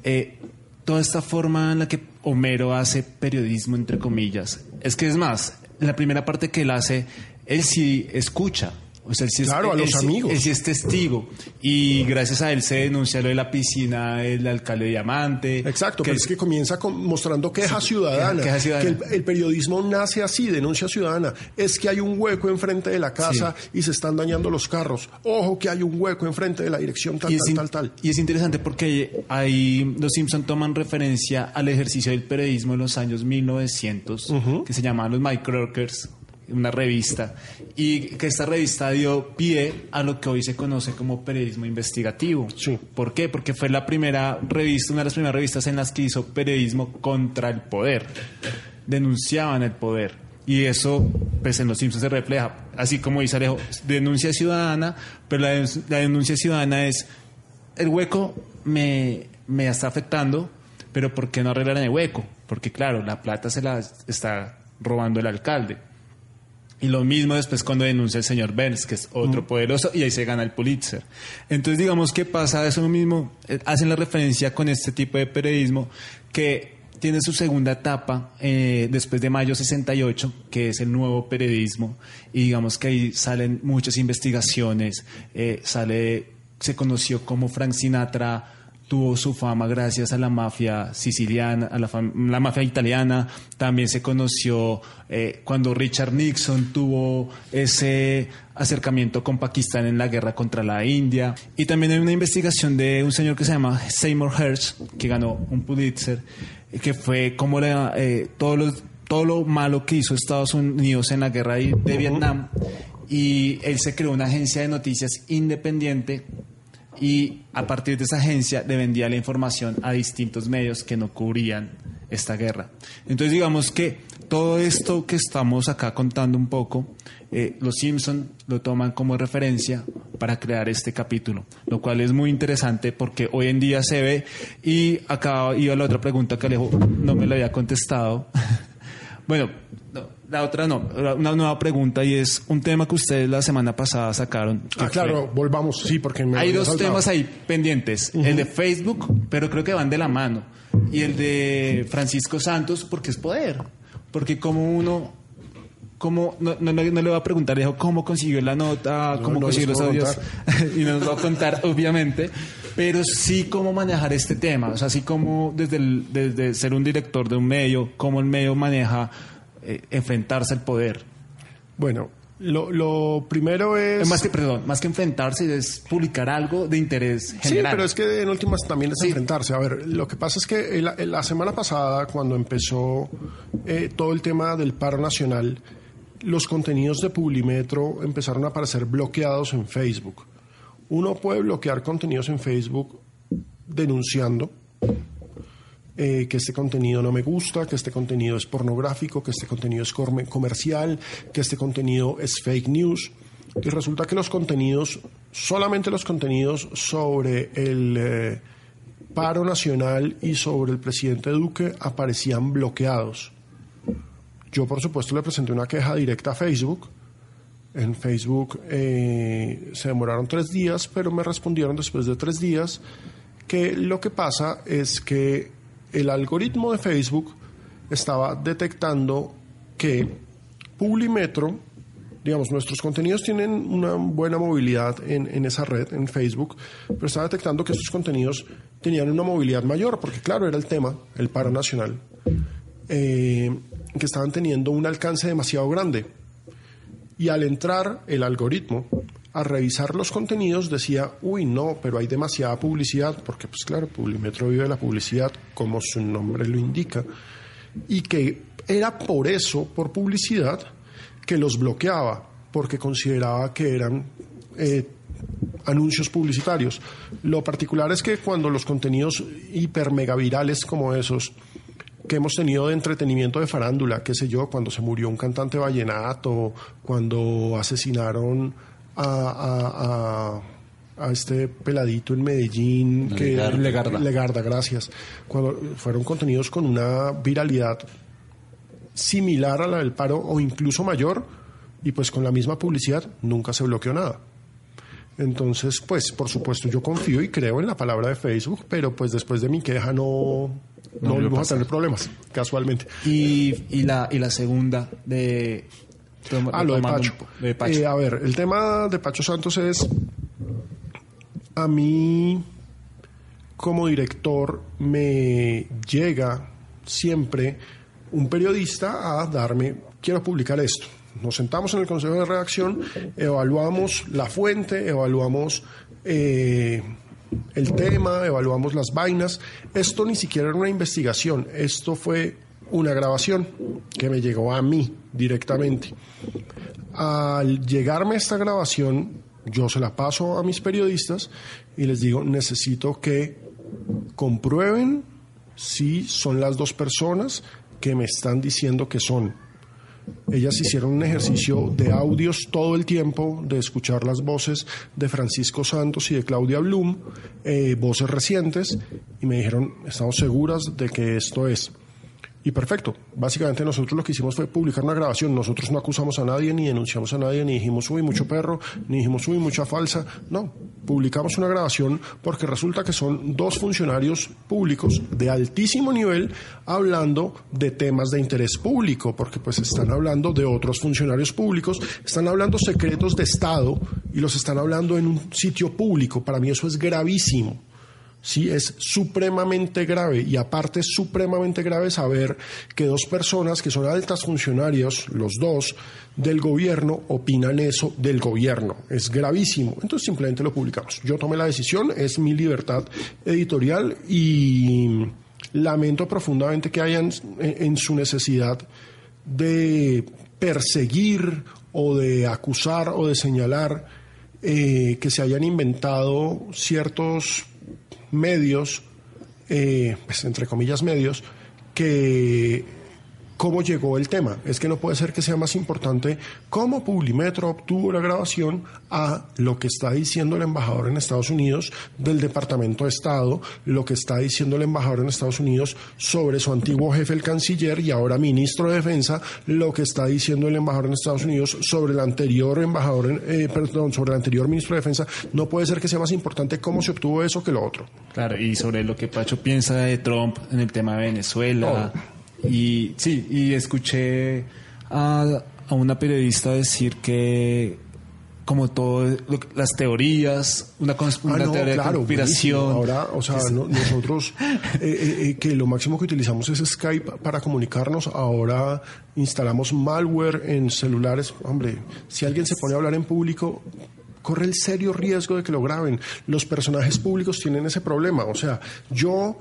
eh, toda esta forma en la que Homero hace periodismo, entre comillas, es que es más, la primera parte que él hace, él sí escucha, o sea, él sí claro, es, a los amigos. Él sí es testigo. Y gracias a él se denuncia lo de la piscina del alcalde Diamante. Exacto, que pero es que comienza con, mostrando queja ciudadana. Queja ciudadana. Que el, el, periodismo nace así, denuncia ciudadana. Es que hay un hueco enfrente de la casa sí. y se están dañando los carros. Ojo que hay un hueco enfrente de la dirección tal, tal, tal, tal. Y es interesante porque ahí los Simpson toman referencia al ejercicio del periodismo en los años 1900, uh -huh. que se llamaban los Microworkers una revista, y que esta revista dio pie a lo que hoy se conoce como periodismo investigativo. Sí. ¿Por qué? Porque fue la primera revista, una de las primeras revistas en las que hizo periodismo contra el poder. Denunciaban el poder. Y eso, pues en los Simpsons se refleja. Así como dice Alejo, denuncia ciudadana, pero la, la denuncia ciudadana es, el hueco me, me está afectando, pero ¿por qué no arreglar el hueco? Porque claro, la plata se la está robando el alcalde. Y lo mismo después cuando denuncia el señor Burns, que es otro mm. poderoso, y ahí se gana el Pulitzer. Entonces, digamos que pasa eso mismo, eh, hacen la referencia con este tipo de periodismo que tiene su segunda etapa eh, después de mayo 68, que es el nuevo periodismo, y digamos que ahí salen muchas investigaciones, eh, sale, se conoció como Frank Sinatra tuvo su fama gracias a la mafia siciliana, a la, la mafia italiana. También se conoció eh, cuando Richard Nixon tuvo ese acercamiento con Pakistán en la guerra contra la India. Y también hay una investigación de un señor que se llama Seymour Hersh, que ganó un Pulitzer, que fue como la, eh, todos los todo lo malo que hizo Estados Unidos en la guerra de, de Vietnam y él se creó una agencia de noticias independiente y a partir de esa agencia le vendía la información a distintos medios que no cubrían esta guerra. Entonces digamos que todo esto que estamos acá contando un poco, eh, los Simpson lo toman como referencia para crear este capítulo, lo cual es muy interesante porque hoy en día se ve y acá iba la otra pregunta que Alejo no me la había contestado. bueno, no, la otra no, una nueva pregunta y es un tema que ustedes la semana pasada sacaron. Ah, claro, volvamos, sí, porque me Hay dos saltado. temas ahí pendientes, el de Facebook, pero creo que van de la mano, y el de Francisco Santos, porque es poder, porque como uno, como, no, no, no le voy a preguntar, dijo, cómo consiguió la nota, No, cómo no consiguió los audios, y no nos va a contar, obviamente, pero sí cómo manejar este tema, o sea, sí cómo desde, el- desde ser un director de un medio, cómo el medio maneja eh, enfrentarse al poder. Bueno, lo, lo primero es... Más que, perdón, más que enfrentarse es publicar algo de interés general. Sí, pero es que en últimas también es enfrentarse. A ver, lo que pasa es que la semana pasada, cuando empezó eh, todo el tema del paro nacional, los contenidos de Publimetro empezaron a aparecer bloqueados en Facebook. Uno puede bloquear contenidos en Facebook denunciando eh, que este contenido no me gusta, que este contenido es pornográfico, que este contenido es comercial, que este contenido es fake news. Y resulta que los contenidos, solamente los contenidos sobre el eh, paro nacional y sobre el presidente Duque aparecían bloqueados. Yo, por supuesto, le presenté una queja directa a Facebook. En Facebook eh, se demoraron tres días, pero me respondieron después de tres días que lo que pasa es que el algoritmo de Facebook estaba detectando que Publimetro, digamos, nuestros contenidos tienen una buena movilidad en, esa red, en Facebook, pero estaba detectando que estos contenidos tenían una movilidad mayor, porque claro, era el tema, el paro nacional, eh, que estaban teniendo un alcance demasiado grande. Y al entrar el algoritmo a revisar los contenidos decía, uy, no, pero hay demasiada publicidad, porque pues claro, Publimetro vive la publicidad, como su nombre lo indica, y que era por eso, por publicidad, que los bloqueaba, porque consideraba que eran eh, anuncios publicitarios. Lo particular es que cuando los contenidos hiper mega virales como esos, que hemos tenido de entretenimiento de farándula, qué sé yo, cuando se murió un cantante vallenato, cuando asesinaron a, a- a- a este peladito en Medellín, que Legarda. Legarda. Gracias. Cuando fueron contenidos con una viralidad similar a la del paro o incluso mayor, y pues con la misma publicidad nunca se bloqueó nada. Entonces, pues por supuesto yo confío y creo en la palabra de Facebook, pero pues después de mi queja no, no, No volvimos a tener problemas, casualmente. Y, y, la, y la segunda de... Ah, lo de Pacho. Eh, a ver, el tema de Pacho Santos es, a mí como director me llega siempre un periodista a darme, quiero publicar esto. Nos sentamos en el consejo de redacción, evaluamos la fuente, evaluamos eh, el tema, evaluamos las vainas. Esto ni siquiera era una investigación, esto fue una grabación que me llegó a mí directamente. Al llegarme esta grabación, yo se la paso a mis periodistas y les digo, necesito que comprueben si son las dos personas que me están diciendo que son. Ellas hicieron un ejercicio de audios todo el tiempo, de escuchar las voces de Francisco Santos y de Claudia Blum, eh, voces recientes, y me dijeron, estamos seguras de que esto es. Y perfecto. Básicamente nosotros lo que hicimos fue publicar una grabación. Nosotros no acusamos a nadie, ni denunciamos a nadie, ni dijimos, uy, mucho perro, ni dijimos, uy, mucha falsa. No, publicamos una grabación porque resulta que son dos funcionarios públicos de altísimo nivel hablando de temas de interés público, porque pues están hablando de otros funcionarios públicos, están hablando secretos de Estado y los están hablando en un sitio público. Para mí eso es gravísimo. Sí, es supremamente grave y aparte es supremamente grave saber que dos personas que son altas funcionarios, los dos, del gobierno, opinan eso del gobierno. Es gravísimo. Entonces simplemente lo publicamos. Yo tomé la decisión, es mi libertad editorial y lamento profundamente que hayan en, en su necesidad de perseguir o de acusar o de señalar eh, que se hayan inventado ciertos medios, eh, pues, entre comillas medios, que cómo llegó el tema. Es que no puede ser que sea más importante cómo Publimetro obtuvo la grabación a lo que está diciendo el embajador en Estados Unidos del Departamento de Estado, lo que está diciendo el embajador en Estados Unidos sobre su antiguo jefe, el canciller, y ahora ministro de Defensa, lo que está diciendo el embajador en Estados Unidos sobre el anterior embajador, eh, perdón, sobre el anterior ministro de Defensa. No puede ser que sea más importante cómo se obtuvo eso que lo otro. Claro, y sobre lo que Pacho piensa de Trump en el tema de Venezuela. Y sí, y escuché a, a una periodista decir que como todo las teorías, una, Ah, una no, teoría claro, de conspiración. buenísimo. Ahora, o sea, no- nosotros eh, eh, eh, que lo máximo que utilizamos es Skype para comunicarnos. Ahora instalamos malware en celulares. Hombre, si alguien se pone a hablar en público, corre el serio riesgo de que lo graben. Los personajes públicos tienen ese problema. O sea, yo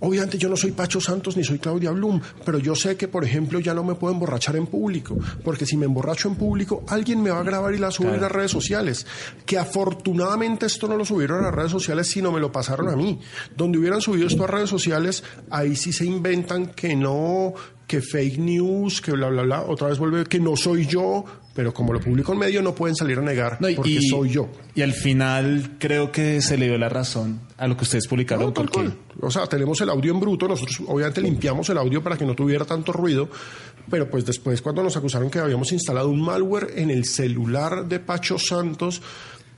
Obviamente yo no soy Pacho Santos ni soy Claudia Blum, pero yo sé que, por ejemplo, ya no me puedo emborrachar en público, porque si me emborracho en público, alguien me va a grabar y la subir a las redes sociales. Que afortunadamente esto no lo subieron a las redes sociales, sino me lo pasaron a mí. Donde hubieran subido esto a redes sociales, ahí sí se inventan que no, que fake news, que bla, bla, bla. Otra vez vuelve que no soy yo, pero como lo publico en medio, no pueden salir a negar No, y- porque y- soy yo. Y al final creo que se le dio la razón a lo que ustedes publicaron. No, porque. O sea, tenemos el audio en bruto, nosotros obviamente limpiamos el audio para que no tuviera tanto ruido, pero pues después cuando nos acusaron que habíamos instalado un malware en el celular de Pacho Santos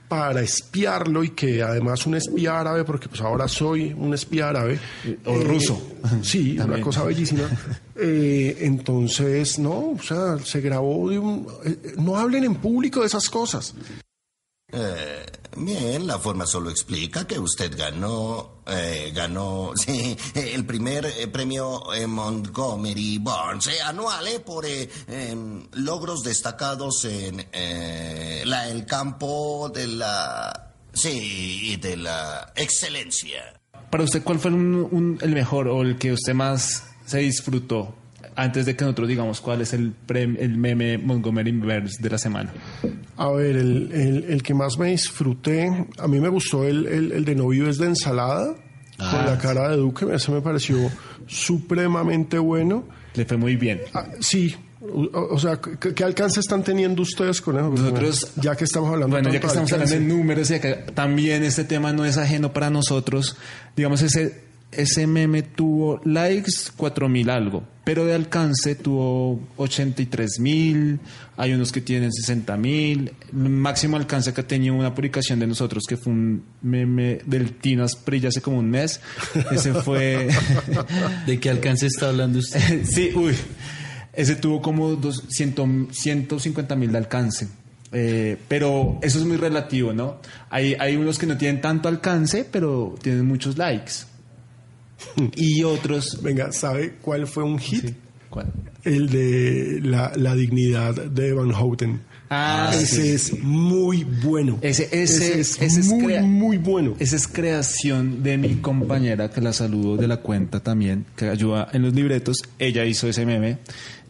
para espiarlo y que además un espía árabe, porque pues ahora soy un espía árabe. O ruso. Sí, una cosa bellísima. Eh, entonces, no, o sea, se grabó de un... eh, no hablen en público de esas cosas. Bien, la forma solo explica que usted ganó, eh, ganó, sí, el primer eh, premio eh, Montgomery Burns eh, anual eh, por em, logros destacados en la, el campo de la, sí, y de la excelencia. Para usted, ¿cuál fue un- un- el mejor o el que usted más se disfrutó? Antes de que nosotros digamos cuál es el, prem- el meme Montgomery Burns de la semana. A ver, el, el- el que más me disfruté, a mí me gustó el, el, el de no vives de ensalada, con la cara de Duque, ese me pareció supremamente bueno. Le fue muy bien. Ah, sí, o, o sea, ¿qué, qué alcance están teniendo ustedes con eso? Nosotros- ya que estamos hablando Bueno, ya que de estamos hablando de números y acá también este tema no es ajeno para nosotros, digamos, ese, ese meme tuvo likes 4000 algo, pero de alcance tuvo 83 mil, hay unos que tienen 60 mil, el máximo alcance que ha tenido una publicación de nosotros que fue un meme del Tino Asprilla hace como un mes, ese fue... ¿De qué alcance está hablando usted? sí, uy. Ese tuvo como 200, 150 mil de alcance. Eh, pero eso es muy relativo, ¿no? Hay, hay unos que no tienen tanto alcance, pero tienen muchos likes. Y otros. Venga, ¿sabe cuál fue un hit? ¿Cuál? El de la, la dignidad de Van Houten. Ah, ese sí. es muy bueno. Ese, ese, es ese es muy, muy bueno. Esa es creación de mi compañera, que la saludo de la cuenta también, que ayuda en los libretos. Ella hizo ese meme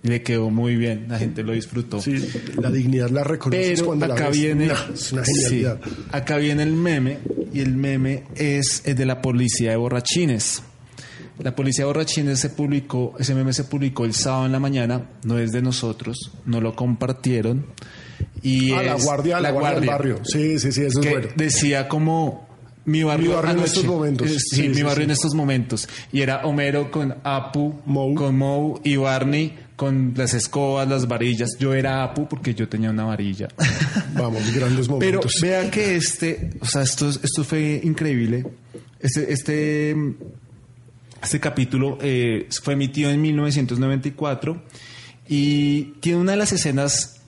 y le quedó muy bien. La gente lo disfrutó. Sí, la dignidad la reconoces Pero cuando la acá ves. viene, Nah, es una sí, acá viene el meme y el meme es, el de la policía de borrachines. La policía de borrachines se publicó, ese meme se publicó el sábado en la mañana, no es de nosotros, no lo compartieron. Y Ah, la guardia, la, guardia del barrio. Sí, sí, sí, eso que es bueno. decía como mi barrio, Mi barrio en estos momentos. Eh, Sí, Sí, mi sí, barrio sí. en estos momentos. Y era Homero con Apu, con Moe y Barney con las escobas, las varillas. Yo era Apu porque yo tenía una varilla. Vamos, grandes Pero momentos. vea que este, o sea, esto, esto fue increíble. Este, este, este capítulo eh, fue emitido en 1994 y tiene una de las escenas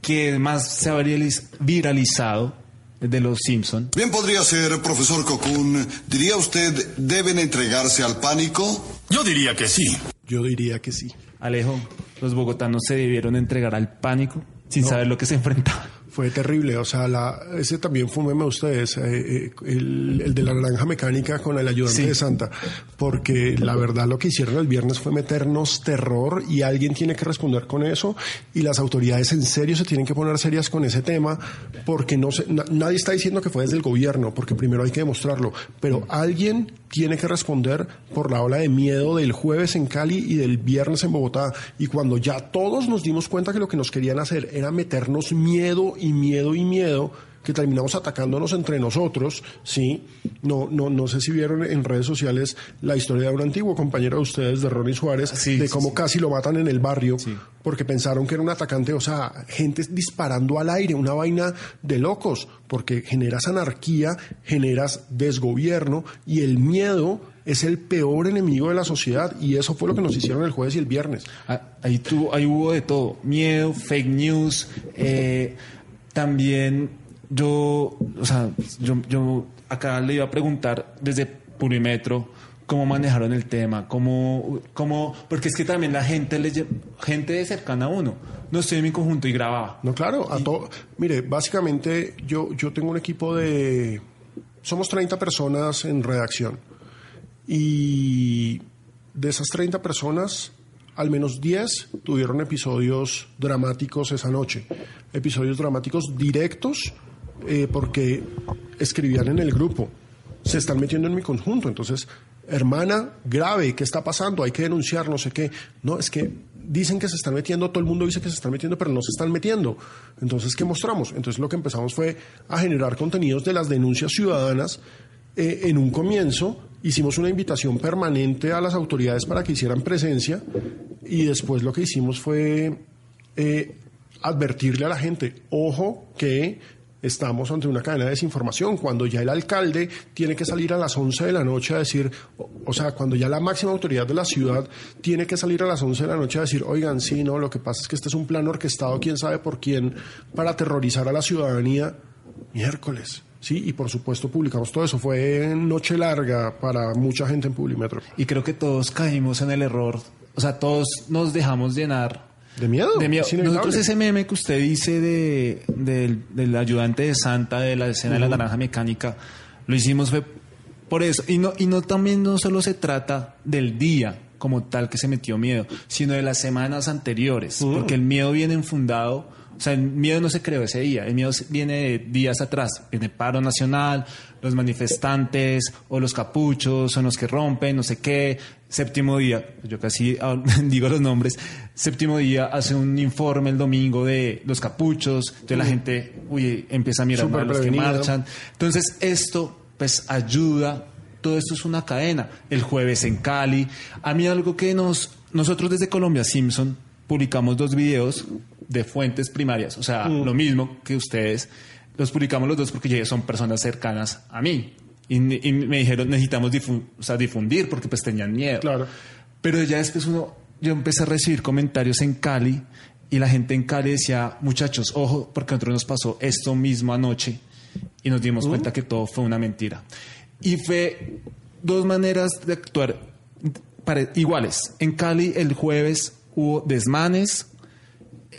que más se ha viraliz- viralizado de los Simpson. Bien podría ser, profesor Cocoon. ¿Diría usted deben entregarse al pánico? Yo diría que sí. Yo diría que sí. Alejo, los bogotanos se debieron entregar al pánico sin No. saber lo que se enfrentaban. Fue terrible, o sea, la, ese también fue un meme de ustedes, eh, eh, el, el de la naranja mecánica con el ayudante Sí. de Santa, porque la verdad lo que hicieron el viernes fue meternos terror y alguien tiene que responder con eso y las autoridades en serio se tienen que poner serias con ese tema porque no se, na- nadie está diciendo que fue desde el gobierno, porque primero hay que demostrarlo, pero alguien tiene que responder por la ola de miedo del jueves en Cali y del viernes en Bogotá. Y cuando ya todos nos dimos cuenta que lo que nos querían hacer era meternos miedo y miedo y miedo, que terminamos atacándonos entre nosotros, ¿sí? No, no, no sé si vieron en redes sociales la historia de un antiguo compañero de ustedes, de Ronnie Suárez, de cómo casi lo matan en el barrio porque pensaron que era un atacante, o sea, gente disparando al aire, una vaina de locos, porque generas anarquía, generas desgobierno y el miedo es el peor enemigo de la sociedad y eso fue lo que nos hicieron el jueves y el viernes. Ah, Ahí, tuvo, ahí hubo de todo, miedo, fake news, eh, también yo, o sea, yo, yo acá le iba a preguntar desde Purimetro cómo manejaron el tema, cómo, cómo, porque es que también la gente, le, gente cercana a uno, no estoy en mi conjunto y grababa. No, claro, a todo. Mire, básicamente yo, yo tengo un equipo de. Somos 30 personas en redacción. Y de esas 30 personas, al menos 10 tuvieron episodios dramáticos esa noche. Episodios dramáticos directos eh, porque escribían en el grupo. Se están metiendo en mi conjunto. Entonces, hermana, grave, ¿qué está pasando? Hay que denunciar, no sé qué. No, es que dicen que se están metiendo, todo el mundo dice que se están metiendo, pero no se están metiendo. Entonces, ¿qué mostramos? Entonces, lo que empezamos fue a generar contenidos de las denuncias ciudadanas. Eh, en un comienzo hicimos una invitación permanente a las autoridades para que hicieran presencia y después lo que hicimos fue eh, advertirle a la gente, ojo que estamos ante una cadena de desinformación, cuando ya el alcalde tiene que salir a las 11 de la noche a decir, o, sea, cuando ya la máxima autoridad de la ciudad tiene que salir a las 11 de la noche a decir, oigan, sí, no, lo que pasa es que este es un plan orquestado, quién sabe por quién, para aterrorizar a la ciudadanía, miércoles. Sí, y por supuesto publicamos todo eso. Fue noche larga para mucha gente en Publimetro. Y creo que todos caímos en el error, o sea, todos nos dejamos llenar. ¿De miedo? De miedo. Nosotros ese meme que usted dice de, del, del ayudante de Santa, de la escena de la naranja mecánica, lo hicimos fue por eso. Y no, y no también no solo se trata del día como tal que se metió miedo, sino de las semanas anteriores, porque el miedo viene enfundado, o sea, el miedo no se creó ese día, el miedo viene de días atrás, viene paro nacional, los manifestantes o los capuchos son los que rompen, no sé qué, séptimo día, yo casi digo los nombres, séptimo día hace un informe el domingo de los capuchos, entonces la gente uy, empieza a mirar a los que marchan, entonces esto pues ayuda, todo esto es una cadena, el jueves en Cali, a mí algo que nos, nosotros desde Colombia Simpson publicamos dos videos de fuentes primarias, o sea, Mm. lo mismo que ustedes, los publicamos los dos porque son personas cercanas a mí. Y, y me dijeron, necesitamos difu- o sea, difundir porque pues tenían miedo. Claro. Pero ya después uno, yo empecé a recibir comentarios en Cali y la gente en Cali decía, muchachos, ojo, porque a nosotros nos pasó esto mismo anoche y nos dimos cuenta que todo fue una mentira. Y fue dos maneras de actuar iguales. En Cali el jueves hubo desmanes,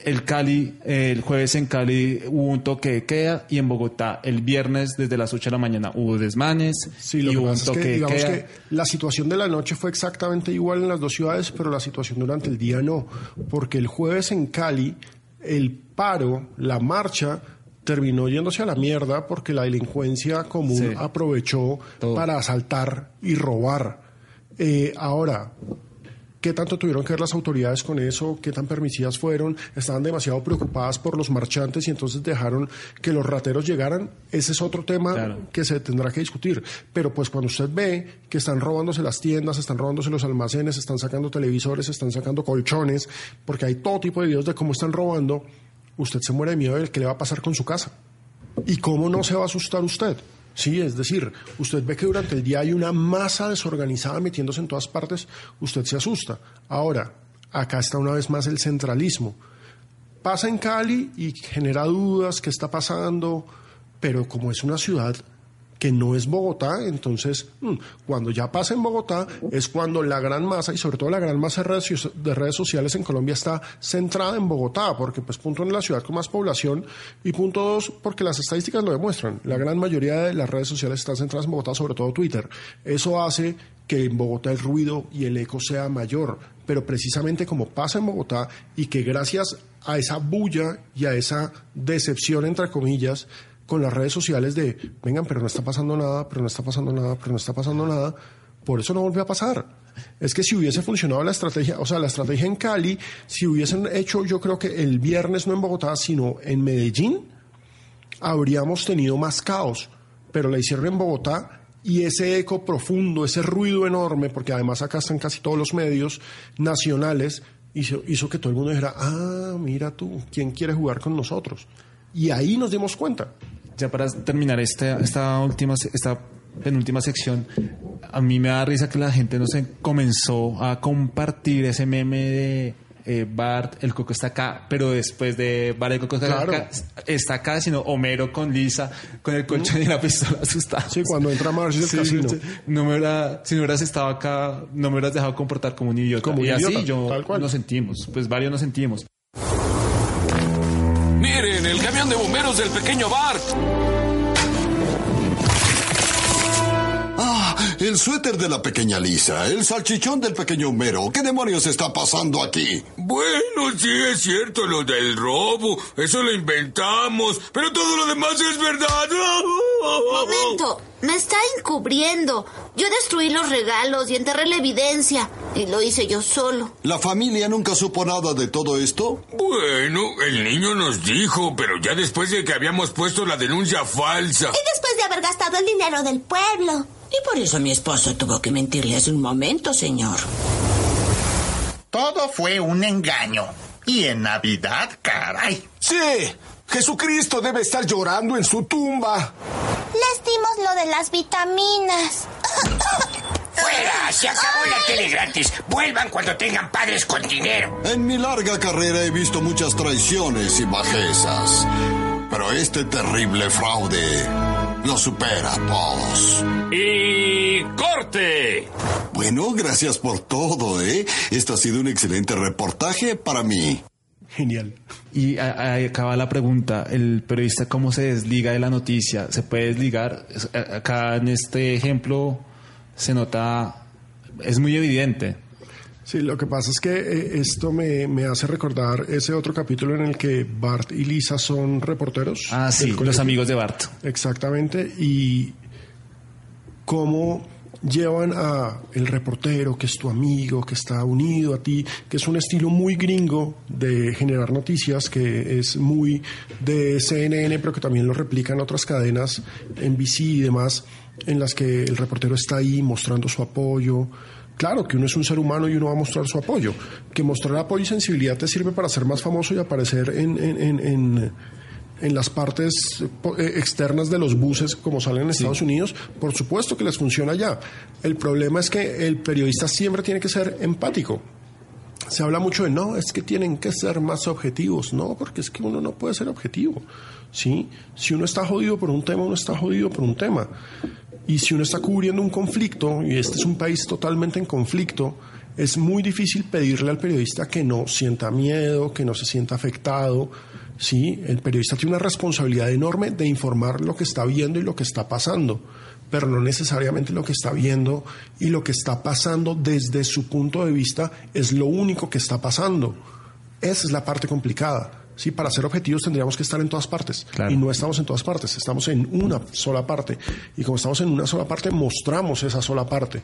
el Cali, eh, el jueves en Cali hubo un toque de queda y en Bogotá el viernes desde las 8 de la mañana hubo desmanes Sí, lo y hubo un es toque que, de queda. que la situación de la noche fue exactamente igual en las dos ciudades, pero la situación durante el día no, porque el jueves en Cali el paro, la marcha terminó yéndose a la mierda porque la delincuencia común Sí. aprovechó para asaltar y robar. Eh, ahora, ¿Qué tanto tuvieron que ver las autoridades con eso? ¿Qué tan permisivas fueron? ¿Estaban demasiado preocupadas por los marchantes y entonces dejaron que los rateros llegaran? Ese es otro tema Claro. que se tendrá que discutir. Pero pues cuando usted ve que están robándose las tiendas, están robándose los almacenes, están sacando televisores, están sacando colchones, porque hay todo tipo de videos de cómo están robando, usted se muere de miedo de qué le va a pasar con su casa. ¿Y cómo no se va a asustar usted? Sí, es decir, usted ve que durante el día hay una masa desorganizada metiéndose en todas partes, usted se asusta. Ahora, acá está una vez más el centralismo. Pasa en Cali y genera dudas, qué está pasando, pero como es una ciudad que no es Bogotá, entonces mm, cuando ya pasa en Bogotá es cuando la gran masa y sobre todo la gran masa de redes, de redes sociales en Colombia está centrada en Bogotá, porque pues punto en la ciudad con más población y punto dos porque las estadísticas lo demuestran, la gran mayoría de las redes sociales están centradas en Bogotá, sobre todo Twitter. Eso hace que en Bogotá el ruido y el eco sea mayor, pero precisamente como pasa en Bogotá y que gracias a esa bulla y a esa decepción entre comillas con las redes sociales de, vengan, pero no está pasando nada, pero no está pasando nada, pero no está pasando nada, por eso no volvió a pasar. Es que si hubiese funcionado la estrategia, o sea, la estrategia en Cali, si hubiesen hecho, yo creo que el viernes no en Bogotá, sino en Medellín, habríamos tenido más caos, pero la hicieron en Bogotá y ese eco profundo, ese ruido enorme, porque además acá están casi todos los medios nacionales, hizo, hizo que todo el mundo dijera, ah, mira tú, ¿quién quiere jugar con nosotros? Y ahí nos dimos cuenta ya para terminar esta, esta última, esta penúltima sección, a mí me da risa que la gente no se comenzó a compartir ese meme de eh, Bart, el coco está acá, pero después de Bart, el coco está, acá, está acá, sino Homero con Lisa, con el colchón y la pistola asustada. Sí, cuando entra Marcio el casino. No me si no hubieras estado acá, no me hubieras dejado comportar como un idiota. Como y idiota, así yo tal cual. nos sentimos, pues varios nos sentimos. De bomberos del pequeño Bart. Ah, el suéter de la pequeña Lisa, el salchichón del pequeño Homero. ¿Qué demonios está pasando aquí? Bueno, sí es cierto lo del robo. Eso lo inventamos. Pero todo lo demás es verdad. Momento, me está encubriendo. Yo destruí los regalos y enterré la evidencia. Y lo hice yo solo. ¿La familia nunca supo nada de todo esto? Bueno, el niño nos dijo, pero ya después de que habíamos puesto la denuncia falsa. Y después de haber gastado el dinero del pueblo. Y por eso mi esposo tuvo que mentirle hace un momento, señor. Todo fue un engaño. Y en Navidad, caray. Sí, Jesucristo debe estar llorando en su tumba. Les dimos lo de las vitaminas. ¡Fuera! Se acabó la tele gratis. Vuelvan cuando tengan padres con dinero. En mi larga carrera he visto muchas traiciones y bajezas. Pero este terrible fraude lo supera a todos. Y corte. Bueno, gracias por todo, ¿eh? Este ha sido un excelente reportaje para mí. Genial. Y ahí acaba la pregunta, el periodista cómo se desliga de la noticia, se puede desligar, acá en este ejemplo se nota, es muy evidente. Sí, lo que pasa es que eh, esto me, me hace recordar ese otro capítulo en el que Bart y Lisa son reporteros. Ah, sí, los amigos de Bart. Exactamente, y cómo llevan a el reportero que es tu amigo, que está unido a ti, que es un estilo muy gringo de generar noticias, que es muy de CNN, pero que también lo replican otras cadenas, NBC y demás, en las que el reportero está ahí mostrando su apoyo. Claro que uno es un ser humano y uno va a mostrar su apoyo. Que mostrar apoyo y sensibilidad te sirve para ser más famoso y aparecer en, en, en, en en las partes eh, externas de los buses como salen en Estados Unidos, por supuesto que les funciona allá. El problema es que el periodista siempre tiene que ser empático. Se habla mucho de no, es que tienen que ser más objetivos. No, porque es que uno no puede ser objetivo. ¿sí? Si uno está jodido por un tema, uno está jodido por un tema. Y si uno está cubriendo un conflicto, y este es un país totalmente en conflicto, es muy difícil pedirle al periodista que no sienta miedo, que no se sienta afectado. Sí, el periodista tiene una responsabilidad enorme de informar lo que está viendo y lo que está pasando, pero no necesariamente lo que está viendo y lo que está pasando desde su punto de vista es lo único que está pasando. Esa es la parte complicada. Sí, para ser objetivos tendríamos que estar en todas partes. Y no estamos en todas partes, estamos en una sola parte. Y como estamos en una sola parte, mostramos esa sola parte.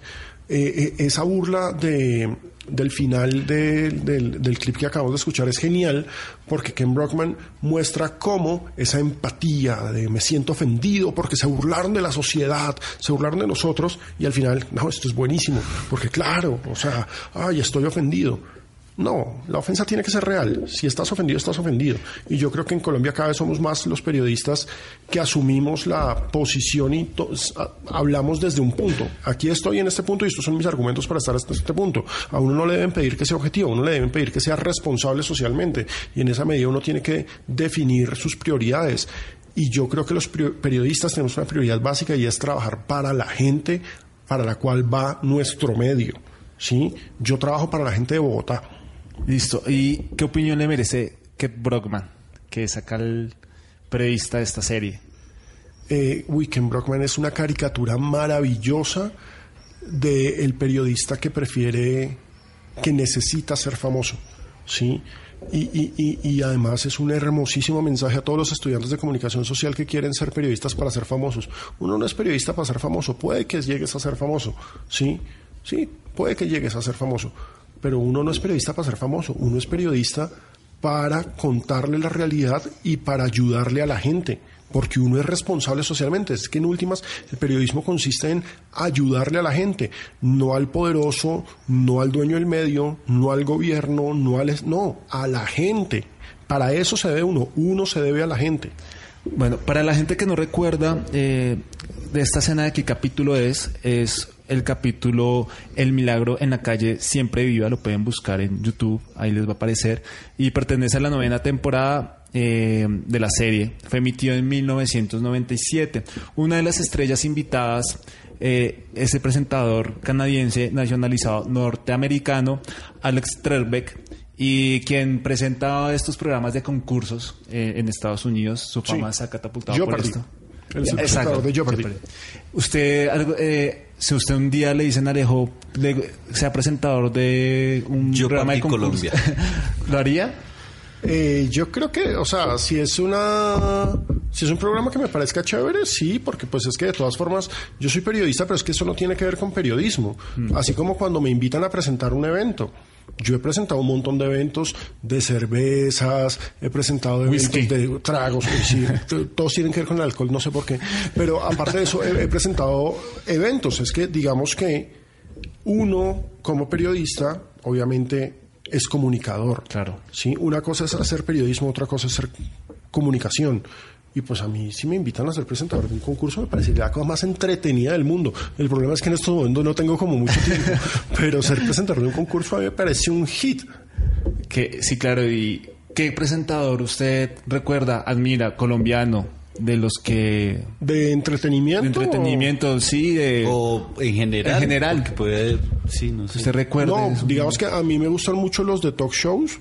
Eh, eh, esa burla de, del final de- del, del clip que acabamos de escuchar es genial porque Ken Brockman muestra cómo esa empatía de me siento ofendido porque se burlaron de la sociedad, se burlaron de nosotros y al final, no, esto es buenísimo, porque claro, o sea, ay, estoy ofendido. No, la ofensa tiene que ser real. Si estás ofendido, estás ofendido. Y yo creo que en Colombia cada vez somos más los periodistas que asumimos la posición y hablamos desde un punto. Aquí estoy en este punto y estos son mis argumentos para estar hasta este punto. A uno no le deben pedir que sea objetivo, a uno le deben pedir que sea responsable socialmente. Y en esa medida uno tiene que definir sus prioridades. Y yo creo que los periodistas tenemos una prioridad básica y es trabajar para la gente para la cual va nuestro medio. ¿sí? Yo trabajo para la gente de Bogotá. Listo. ¿Y qué opinión le merece Ken Brockman, que es acá el periodista de esta serie? Eh, Brockman es una caricatura maravillosa del periodista que prefiere, que necesita ser famoso. ¿sí? Y, además es un hermosísimo mensaje a todos los estudiantes de comunicación social que quieren ser periodistas para ser famosos. Uno no es periodista para ser famoso, puede que llegues a ser famoso, sí, sí, puede que llegues a ser famoso, pero uno no es periodista para ser famoso, uno es periodista para contarle la realidad y para ayudarle a la gente porque uno es responsable socialmente. Es que en últimas el periodismo consiste en ayudarle a la gente, no al poderoso, no al dueño del medio, no al gobierno, no al... No, a la gente. Para eso se debe uno, uno se debe a la gente. Bueno, para la gente que no recuerda eh, de esta escena de qué capítulo es, es el capítulo El Milagro en la calle Siempre Viva, lo pueden buscar en YouTube, ahí les va a aparecer, y pertenece a la novena temporada eh, de la serie. Fue emitido en 1997. Una de las estrellas invitadas eh, es el presentador canadiense nacionalizado norteamericano Alex Trebek y quien presenta estos programas de concursos eh, en Estados Unidos. Su fama se ha catapultado por esto. El Exacto. de Jeopardy. Usted, si usted un día le dicen Alejo, sea presentador de un programa de Colombia, ¿lo haría? Eh, yo creo que, o sea, si es una, si es un programa que me parezca chévere, sí, porque pues es que de todas formas yo soy periodista, pero es que eso no tiene que ver con periodismo. Mm. Así como cuando me invitan a presentar un evento. Yo he presentado un montón de eventos de cervezas, he presentado eventos de tragos, todos tienen que ver con el alcohol, no sé por qué. Pero aparte de eso, he presentado eventos. Es que digamos que uno como periodista, obviamente es comunicador. Claro. ¿sí? Una cosa es hacer periodismo, otra cosa es hacer comunicación. Y pues a mí, si me invitan a ser presentador de un concurso, me parece la cosa más entretenida del mundo. El problema es que en estos momentos no tengo como mucho tiempo, pero ser presentador de un concurso a mí me parece un hit. Que, sí, claro. ¿Y qué presentador usted recuerda, admira, colombiano, de los que de entretenimiento de entretenimiento sí de o en general en general que puede sí no sé usted recuerda no digamos que a mí me gustan mucho los de talk shows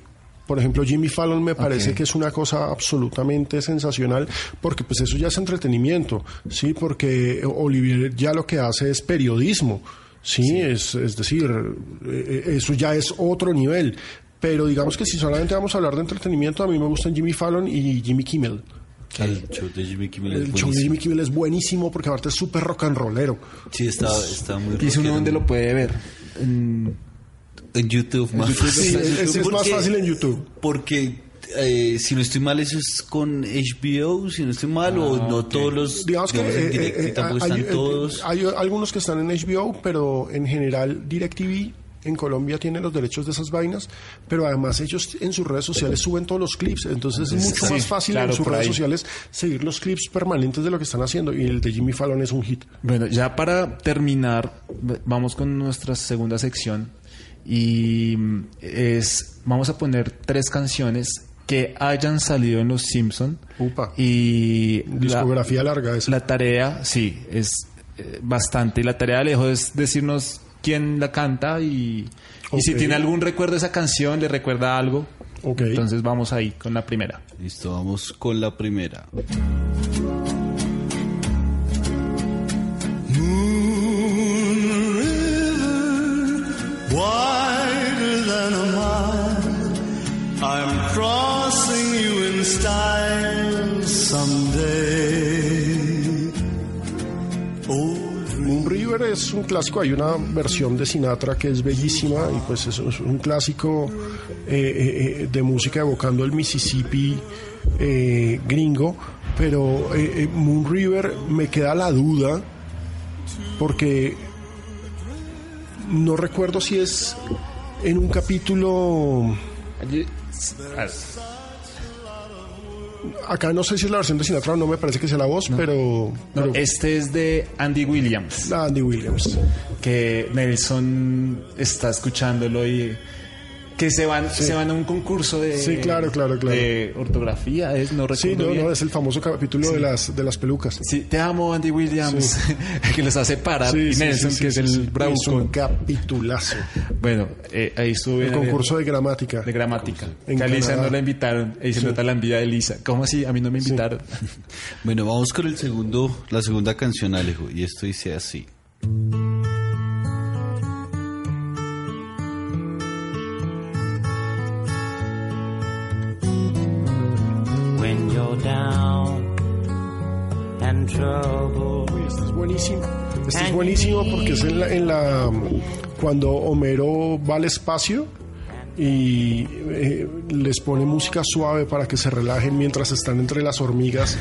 por ejemplo, Jimmy Fallon me parece que es una cosa absolutamente sensacional porque pues eso ya es entretenimiento, ¿sí? Porque Olivier ya lo que hace es periodismo, ¿sí? Es, es decir, eh, eso ya es otro nivel. Pero digamos que si solamente vamos a hablar de entretenimiento, a mí me gustan Jimmy Fallon y Jimmy Kimmel. El show de Jimmy Kimmel es El show de Jimmy Kimmel es buenísimo porque aparte es súper rock and rollero. Sí, está, está muy ¿Y uno donde lo puede ver? En, YouTube más. Sí, es, más fácil en YouTube. Porque eh, si no estoy mal, eso es con HBO, si no estoy mal, o ah, no todos los. Digamos que eh, eh, hay, todos. Hay algunos que están en HBO, pero en general DirecTV en Colombia tiene los derechos de esas vainas, pero además ellos en sus redes sociales suben todos los clips, entonces es mucho más fácil en sus redes sociales seguir los clips permanentes de lo que están haciendo y el de Jimmy Fallon es un hit. Bueno, ya para terminar, vamos con nuestra segunda sección y es vamos a poner tres canciones que hayan salido en Los Simpson y discografía larga esa. La tarea, sí, es eh, bastante y la tarea de lejos es decirnos quién la canta y, si tiene algún recuerdo de esa canción, le recuerda algo. Entonces vamos ahí con la primera. Listo, vamos con la primera. I'm crossing you in style es un clásico, hay una versión de Sinatra que es bellísima y pues es, un clásico eh, eh, eh, de música evocando el Mississippi gringo, pero Moon River me queda la duda porque no recuerdo si es en un capítulo acá no sé si es la versión de Sinatra no me parece que sea la voz, pero, Este es de Andy Williams. Andy Williams. Que Nelson está escuchándolo y Que se van, se van a un concurso de, Sí, claro, claro, claro. de ortografía, es, no Sí, no, bien. no, es el famoso capítulo de las de las pelucas. Sí, te amo, Andy Williams, que los hace parar. Sí, y sí, Nelson, sí, sí, que sí, es el sí. bravucón. Es un capitulazo. Bueno, eh, ahí estuve. El concurso de gramática. de gramática. En que a Lisa no la invitaron. Ahí se Sí. nota la envidia de Lisa. ¿Cómo así? A mí no me invitaron. Bueno, vamos con el segundo, la segunda canción, Alejo. Y esto dice así. Buenísima porque es en la, en la cuando Homero va al espacio y eh, les pone música suave para que se relajen mientras están entre las hormigas.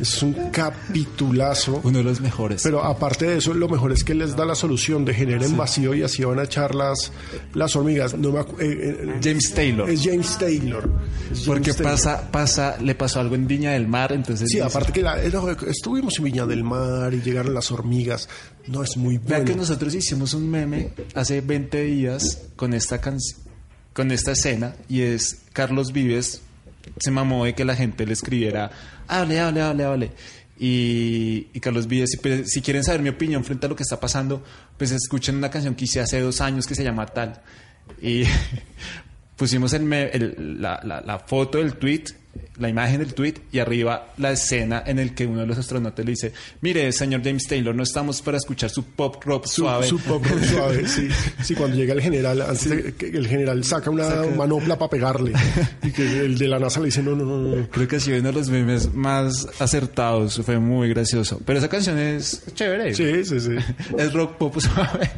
Es un capitulazo. Uno de los mejores. Pero aparte de eso, lo mejor es que les da la solución de generen vacío y así van a echar las, las hormigas. No me eh, eh, James Taylor. es James Taylor. Es James Porque Taylor. pasa, pasa, le pasó algo en Viña del Mar, entonces. Sí, dice- aparte que la- eh, estuvimos en Viña del Mar y llegaron las hormigas. No, es muy Vean bueno. que nosotros hicimos un meme hace 20 días con esta canción, con esta escena, y es Carlos Vives se mamó de que la gente le escribiera, hable, hable, hable, hable. Y, Carlos Vives, si, pues, si quieren saber mi opinión frente a lo que está pasando, pues escuchen una canción que hice hace dos años que se llama Tal. Y pusimos el el- la, la- la foto del tweet, la imagen del tweet y arriba la escena en el que uno de los astronautas le dice, mire, señor James Taylor, no estamos para escuchar su pop rock Su, suave. su pop rock suave, sí. Sí, cuando llega el general, antes de que el general saca una Saca- manopla para pegarle. Y que el de la NASA le dice, no, no, no, no. Creo que ha sido uno de los memes más acertados, fue muy gracioso. Pero esa canción es chévere. Sí, sí, sí. es rock pop suave.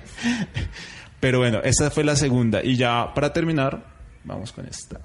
Pero bueno, esta fue la segunda. Y ya para terminar, vamos con esta.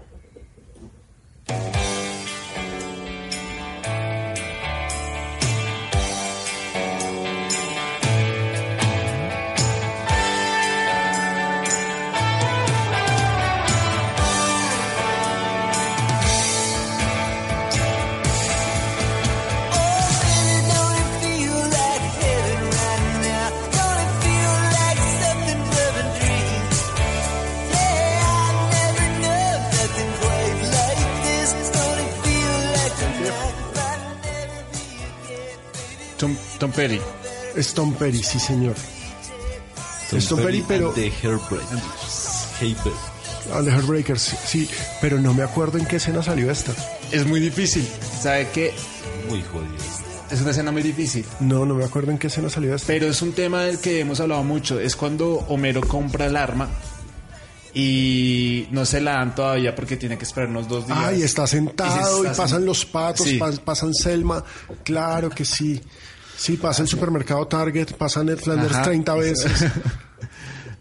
Tom, Tom Petty. Es Tom Perry, sí, señor. Es Tom Petty, pero... The Heartbreakers. Heartbreak. And the Heartbreakers, sí. Pero no me acuerdo en qué escena salió esta. Es muy difícil. ¿Sabe qué? Muy jodido. Es una escena muy difícil. No, no me acuerdo en qué escena salió esta. Pero es un tema del que hemos hablado mucho. Es cuando Homero compra el arma y no se la dan todavía porque tiene que esperar unos dos días. Ay, está sentado y, está pasan sen- los patos, Sí. pas- pasan Selma. Claro que sí. Sí, pasa el supermercado Target, pasa Ned Flanders Ajá. 30 veces.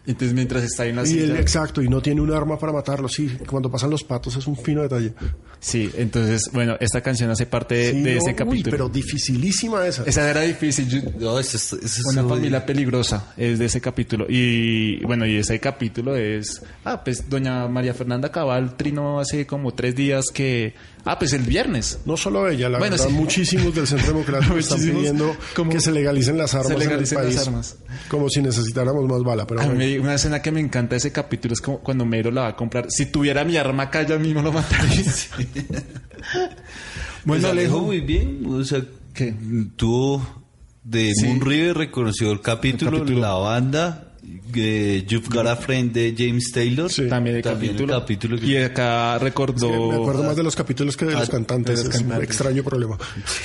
Entonces mientras está ahí en la y él, silla- exacto, y no tiene un arma para matarlo. Sí, cuando pasan los patos es un fino detalle. Sí, entonces, bueno, esta canción hace parte de, Sí, de no, ese uy, capítulo. pero dificilísima esa. Esa era difícil. Yo- No, eso es, eso es una familia peligrosa es de ese capítulo. Y bueno, y ese capítulo es. Ah, pues doña María Fernanda Cabal trino hace como tres días que. Ah, pues el viernes. No solo ella, la Bueno, verdad, sí. muchísimos del Centro Democrático están pidiendo como- que se legalicen las armas legalicen en el las país. armas. Como si necesitáramos más bala, pero A bueno. mí, una escena que me encanta de ese capítulo es como cuando Mero la va a comprar. Si tuviera mi arma acá, yo mismo lo mataría. Bueno, Bueno, Alejo Alejo. muy bien. O sea, ¿Qué? tuvo de Sí. Moon River, reconoció el capítulo, El capítulo. la banda. Eh, You've Got a Friend de James Taylor. También el También capítulo. el capítulo que- Y acá recordó. Sí, me acuerdo más de los capítulos que de los Ah, cantantes. de los es un cantantes. extraño problema.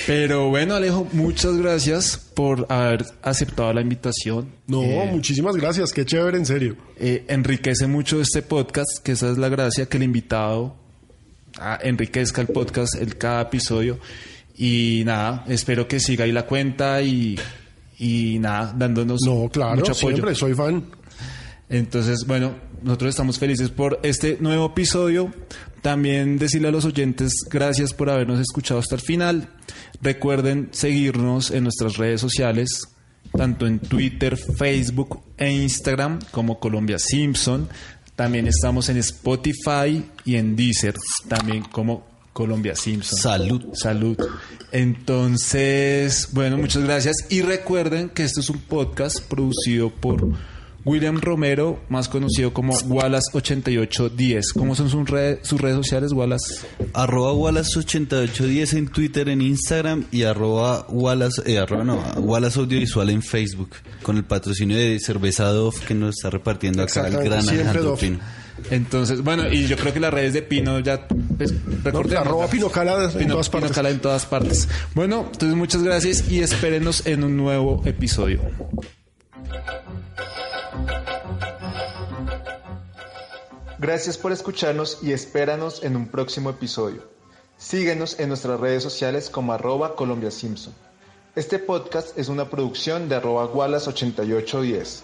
Pero bueno, Alejo, muchas gracias por haber aceptado la invitación. No, Eh, muchísimas gracias. Qué chévere, en serio. eh, enriquece mucho este podcast, que esa es la gracia, que el invitado ah, enriquezca el podcast, el cada episodio. Y nada, espero que siga ahí la cuenta y, y nada, dándonos No, claro, mucho apoyo. siempre soy fan. Entonces, bueno, nosotros estamos felices por este nuevo episodio. También decirle a los oyentes gracias por habernos escuchado hasta el final. Recuerden seguirnos en nuestras redes sociales, tanto en Twitter, Facebook e Instagram como Colombia Simpson. También estamos en Spotify y en Deezer, también como Colombia Simpson. Salud. Salud. Entonces, bueno, muchas gracias. Y recuerden que esto es un podcast producido por William Romero, más conocido como Wallace8810. ¿Cómo son sus, redes sus redes sociales, Wallace? Arroba Wallace8810 en Twitter, en Instagram y arroba Wallace, eh, arroba no, Wallace Audiovisual en Facebook, con el patrocinio de Cerveza Dove que nos está repartiendo acá el gran Alejandro Pino. Entonces, bueno, y yo creo que las redes de Pino ya pues, recordemos. arroba Pinocala en todas partes. Pinocala en todas partes. Bueno, entonces muchas gracias y espérenos en un nuevo episodio. Gracias por escucharnos y espéranos en un próximo episodio. Síguenos en nuestras redes sociales como arroba Colombia Simpson. Este podcast es una producción de arroba Wallace8810.